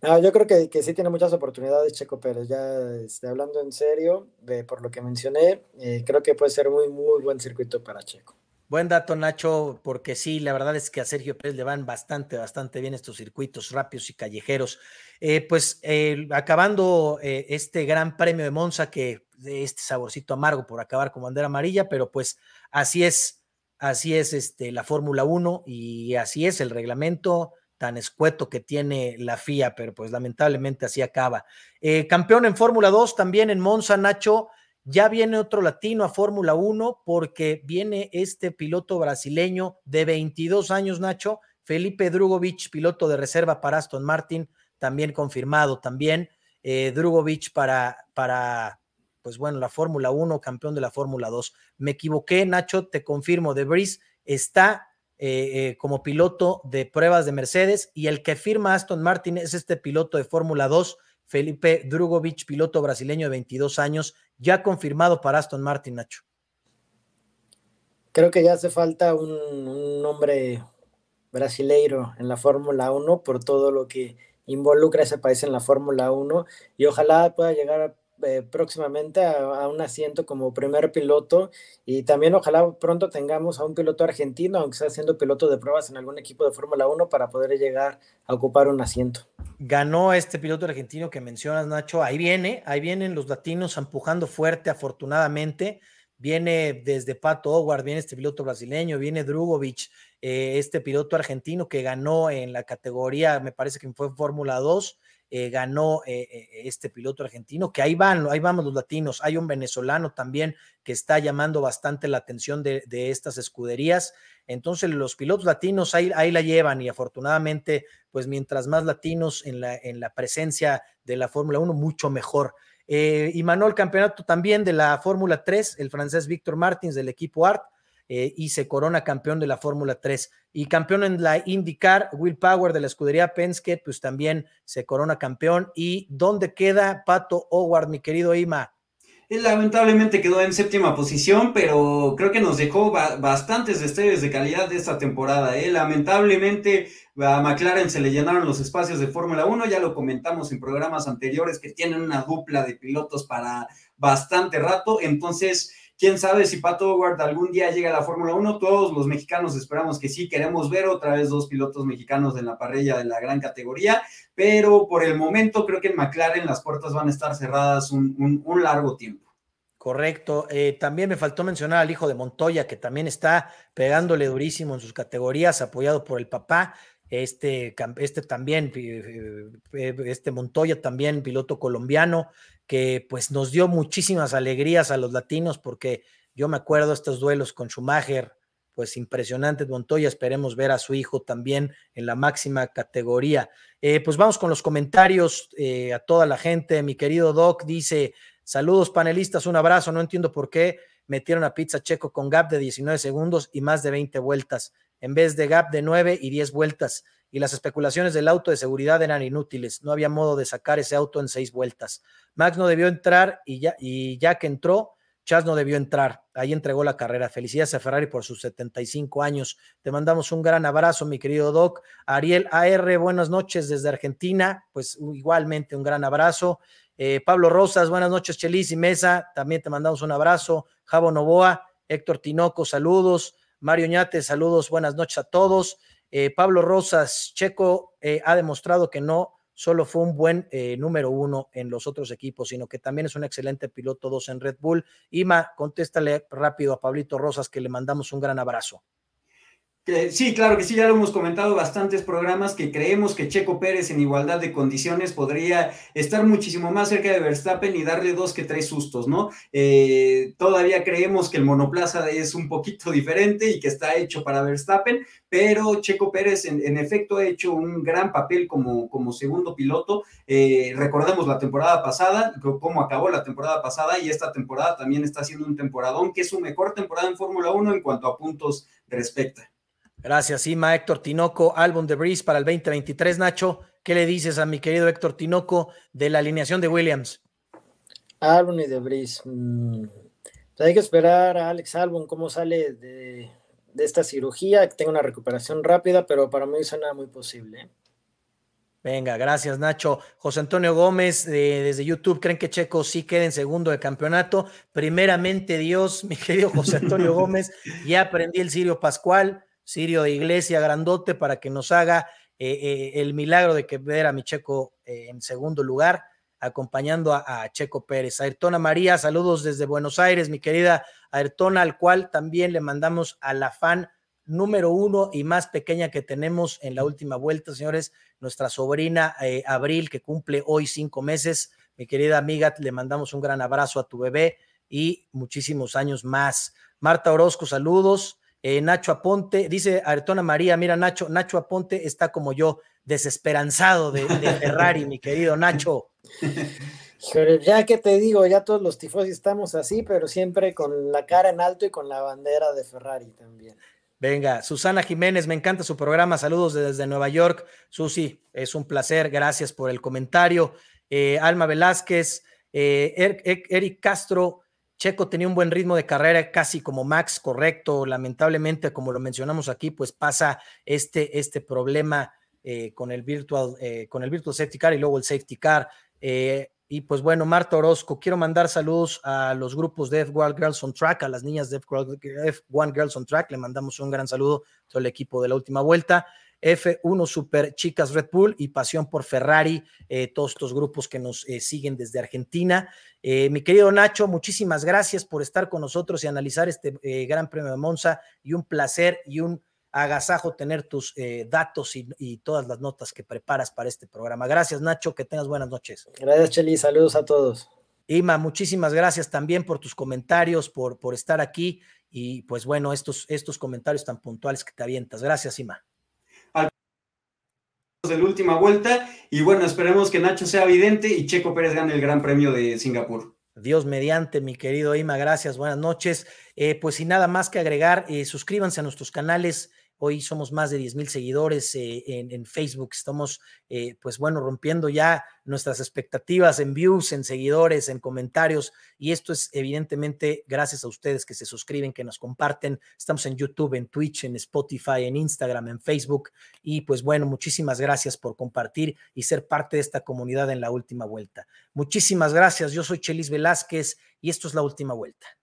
No, yo creo que, que, sí tiene muchas oportunidades Checo Pérez. Ya este, hablando en serio, de, por lo que mencioné, eh, creo que puede ser muy, muy buen circuito para Checo. Buen dato, Nacho, porque sí, la verdad es que a Sergio Pérez le van bastante, bastante bien estos circuitos rápidos y callejeros. Eh, pues acabando eh, este gran premio de Monza, que de este saborcito amargo por acabar con bandera amarilla, pero pues así es, así es este, la Fórmula 1 y así es el reglamento tan escueto que tiene la FIA, pero pues lamentablemente así acaba. Eh, campeón en Fórmula 2 también en Monza, Nacho. Ya viene otro latino a Fórmula 1 porque viene este piloto brasileño de 22 años, Nacho, Felipe Drugovic, piloto de reserva para Aston Martin, también confirmado también. Eh, Drugovic para, para, pues bueno, la Fórmula 1, campeón de la Fórmula 2. Me equivoqué, Nacho, te confirmo, De Vries está eh, eh, como piloto de pruebas de Mercedes y el que firma Aston Martin es este piloto de Fórmula 2 Felipe Drugovic, piloto brasileño de 22 años, ya confirmado para Aston Martin, Nacho. Creo que ya hace falta un, hombre brasileiro en la Fórmula 1 por todo lo que involucra ese país en la Fórmula 1 y ojalá pueda llegar a eh, próximamente a, un asiento como primer piloto y también ojalá pronto tengamos a un piloto argentino, aunque sea siendo piloto de pruebas en algún equipo de Fórmula 1 para poder llegar a ocupar un asiento. Ganó este piloto argentino que mencionas, Nacho. Ahí viene, ahí vienen los latinos empujando fuerte, afortunadamente. Viene desde Pato Howard, viene este piloto brasileño, viene Drugovic, eh, este piloto argentino que ganó en la categoría, me parece que fue Fórmula 2 eh, ganó eh, eh, este piloto argentino, que ahí van, ahí vamos los latinos, hay un venezolano también que está llamando bastante la atención de, estas escuderías, entonces los pilotos latinos ahí, la llevan y afortunadamente, pues mientras más latinos en la, en la presencia de la Fórmula 1, mucho mejor. y Manuel campeonato también de la Fórmula 3, el francés Víctor Martins del equipo ART, eh, y se corona campeón de la Fórmula 3. Y campeón en la IndyCar, Will Power de la escudería Penske, pues también se corona campeón. ¿Y dónde queda Pato Howard, mi querido Ima? Lamentablemente quedó en séptima posición, pero creo que nos dejó bastantes destellos de calidad de esta temporada. ¿eh? Lamentablemente a McLaren se le llenaron los espacios de Fórmula 1, ya lo comentamos en programas anteriores que tienen una dupla de pilotos para bastante rato, entonces Quién sabe si Pato Howard algún día llega a la Fórmula 1. Todos los mexicanos esperamos que sí. Queremos ver otra vez dos pilotos mexicanos en la parrilla de la gran categoría. Pero por el momento creo que en McLaren las puertas van a estar cerradas un, largo tiempo. Correcto. Eh, también me faltó mencionar al hijo de Montoya, que también está pegándole durísimo en sus categorías, apoyado por el papá. Este, este también, eh, eh, este Montoya también, piloto colombiano, que pues nos dio muchísimas alegrías a los latinos porque yo me acuerdo estos duelos con Schumacher, pues impresionante Montoya. Esperemos ver a su hijo también en la máxima categoría. Eh, pues vamos con los comentarios eh, a toda la gente. Mi querido Doc dice: Saludos, panelistas, un abrazo. No entiendo por qué metieron a Pizza Checo con gap de 19 segundos y más de 20 vueltas, en vez de gap de 9 y 10 vueltas. Y las especulaciones del auto de seguridad eran inútiles. No había modo de sacar ese auto en seis vueltas. Max no debió entrar y ya, y ya que entró, Chas no debió entrar, ahí entregó la carrera. Felicidades a Ferrari por sus 75 años. Te mandamos un gran abrazo, mi querido Doc. Ariel AR, buenas noches desde Argentina, pues igualmente un gran abrazo. Eh, Pablo Rosas, buenas noches, Chelis y Mesa, también te mandamos un abrazo. Javo Novoa, Héctor Tinoco, saludos. Mario Ñate, saludos, buenas noches a todos. Eh, Pablo Rosas, Checo eh, ha demostrado que no solo fue un buen eh, número uno en los otros equipos, sino que también es un excelente piloto dos en Red Bull. Ima, contéstale rápido a Pablito Rosas que le mandamos un gran abrazo sí, claro que sí, ya lo hemos comentado bastantes programas que creemos que Checo Pérez en igualdad de condiciones podría estar muchísimo más cerca de Verstappen y darle dos que tres sustos, ¿no? Eh, todavía creemos que el monoplaza es un poquito diferente y que está hecho para Verstappen, pero Checo Pérez en, efecto ha hecho un gran papel como, como segundo piloto. Eh, recordemos la temporada pasada, cómo acabó la temporada pasada y esta temporada también está siendo un temporadón que es su mejor temporada en Fórmula 1 en cuanto a puntos respecta. Gracias, Ima. Héctor Tinoco, álbum de Breeze para el 2023. Nacho, ¿qué le dices a mi querido Héctor Tinoco de la alineación de Williams? Álbum y de Breeze. Mm, pues hay que esperar a Alex Albon cómo sale de, esta cirugía, que tenga una recuperación rápida, pero para mí suena muy posible. ¿eh? Venga, gracias Nacho. José Antonio Gómez desde YouTube, ¿creen que Checo sí quede en segundo de campeonato? Primeramente Dios, [laughs] mi querido José Antonio Gómez, ya aprendí el Sirio Pascual, Sirio de Iglesia Grandote para que nos haga eh, eh, el milagro de que ver a mi Checo eh, en segundo lugar, acompañando a, Checo Pérez. Ayrtona María, saludos desde Buenos Aires, mi querida Ayrtona, al cual también le mandamos a la fan número uno y más pequeña que tenemos en la última vuelta, señores, nuestra sobrina Abril, que cumple hoy cinco meses. Mi querida amiga, le mandamos un gran abrazo a tu bebé y muchísimos años más. Marta Orozco, saludos. Eh, Nacho Aponte, dice Aretona María, mira Nacho, Nacho Aponte está como yo, desesperanzado de, Ferrari, mi querido Nacho. Ya que te digo, ya todos los tifosi estamos así, pero siempre con la cara en alto y con la bandera de Ferrari también. Venga, Susana Jiménez, me encanta su programa. Saludos desde Nueva York. Susi, es un placer. Gracias por el comentario. Eh, Alma Velázquez, eh, Eric Castro, Checo tenía un buen ritmo de carrera, casi como Max, correcto. Lamentablemente, como lo mencionamos aquí, pues pasa este, este problema eh, con, el virtual, eh, con el Virtual Safety Car y luego el Safety Car. Eh, y pues bueno, Marta Orozco, quiero mandar saludos a los grupos de F1 Girls on Track, a las niñas de F1 Girls on Track. Le mandamos un gran saludo a todo el equipo de la última vuelta. F1 Super Chicas Red Bull y Pasión por Ferrari, eh, todos estos grupos que nos eh, siguen desde Argentina. Eh, mi querido Nacho, muchísimas gracias por estar con nosotros y analizar este Gran Premio de Monza y un placer y un agasajo tener tus datos y, todas las notas que preparas para este programa. Gracias Nacho, que tengas buenas noches. Gracias Cheli, saludos a todos. Ima, muchísimas gracias también por tus comentarios, por, por estar aquí y pues bueno, estos, estos comentarios tan puntuales que te avientas. Gracias Ima de la última vuelta. Y bueno, esperemos que Nacho sea evidente y Checo Pérez gane el Gran Premio de Singapur. Dios mediante, mi querido Ima, gracias, buenas noches. Eh, pues sin nada más que agregar, eh, suscríbanse a nuestros canales Hoy somos más de 10 mil seguidores eh, en, Facebook. Estamos, eh, pues bueno, rompiendo ya nuestras expectativas en views, en seguidores, en comentarios. Y esto es evidentemente gracias a ustedes que se suscriben, que nos comparten. Estamos en YouTube, en Twitch, en Spotify, en Instagram, en Facebook. Y pues bueno, muchísimas gracias por compartir y ser parte de esta comunidad en la última vuelta. Muchísimas gracias. Yo soy Chelis Velázquez y esto es la última vuelta.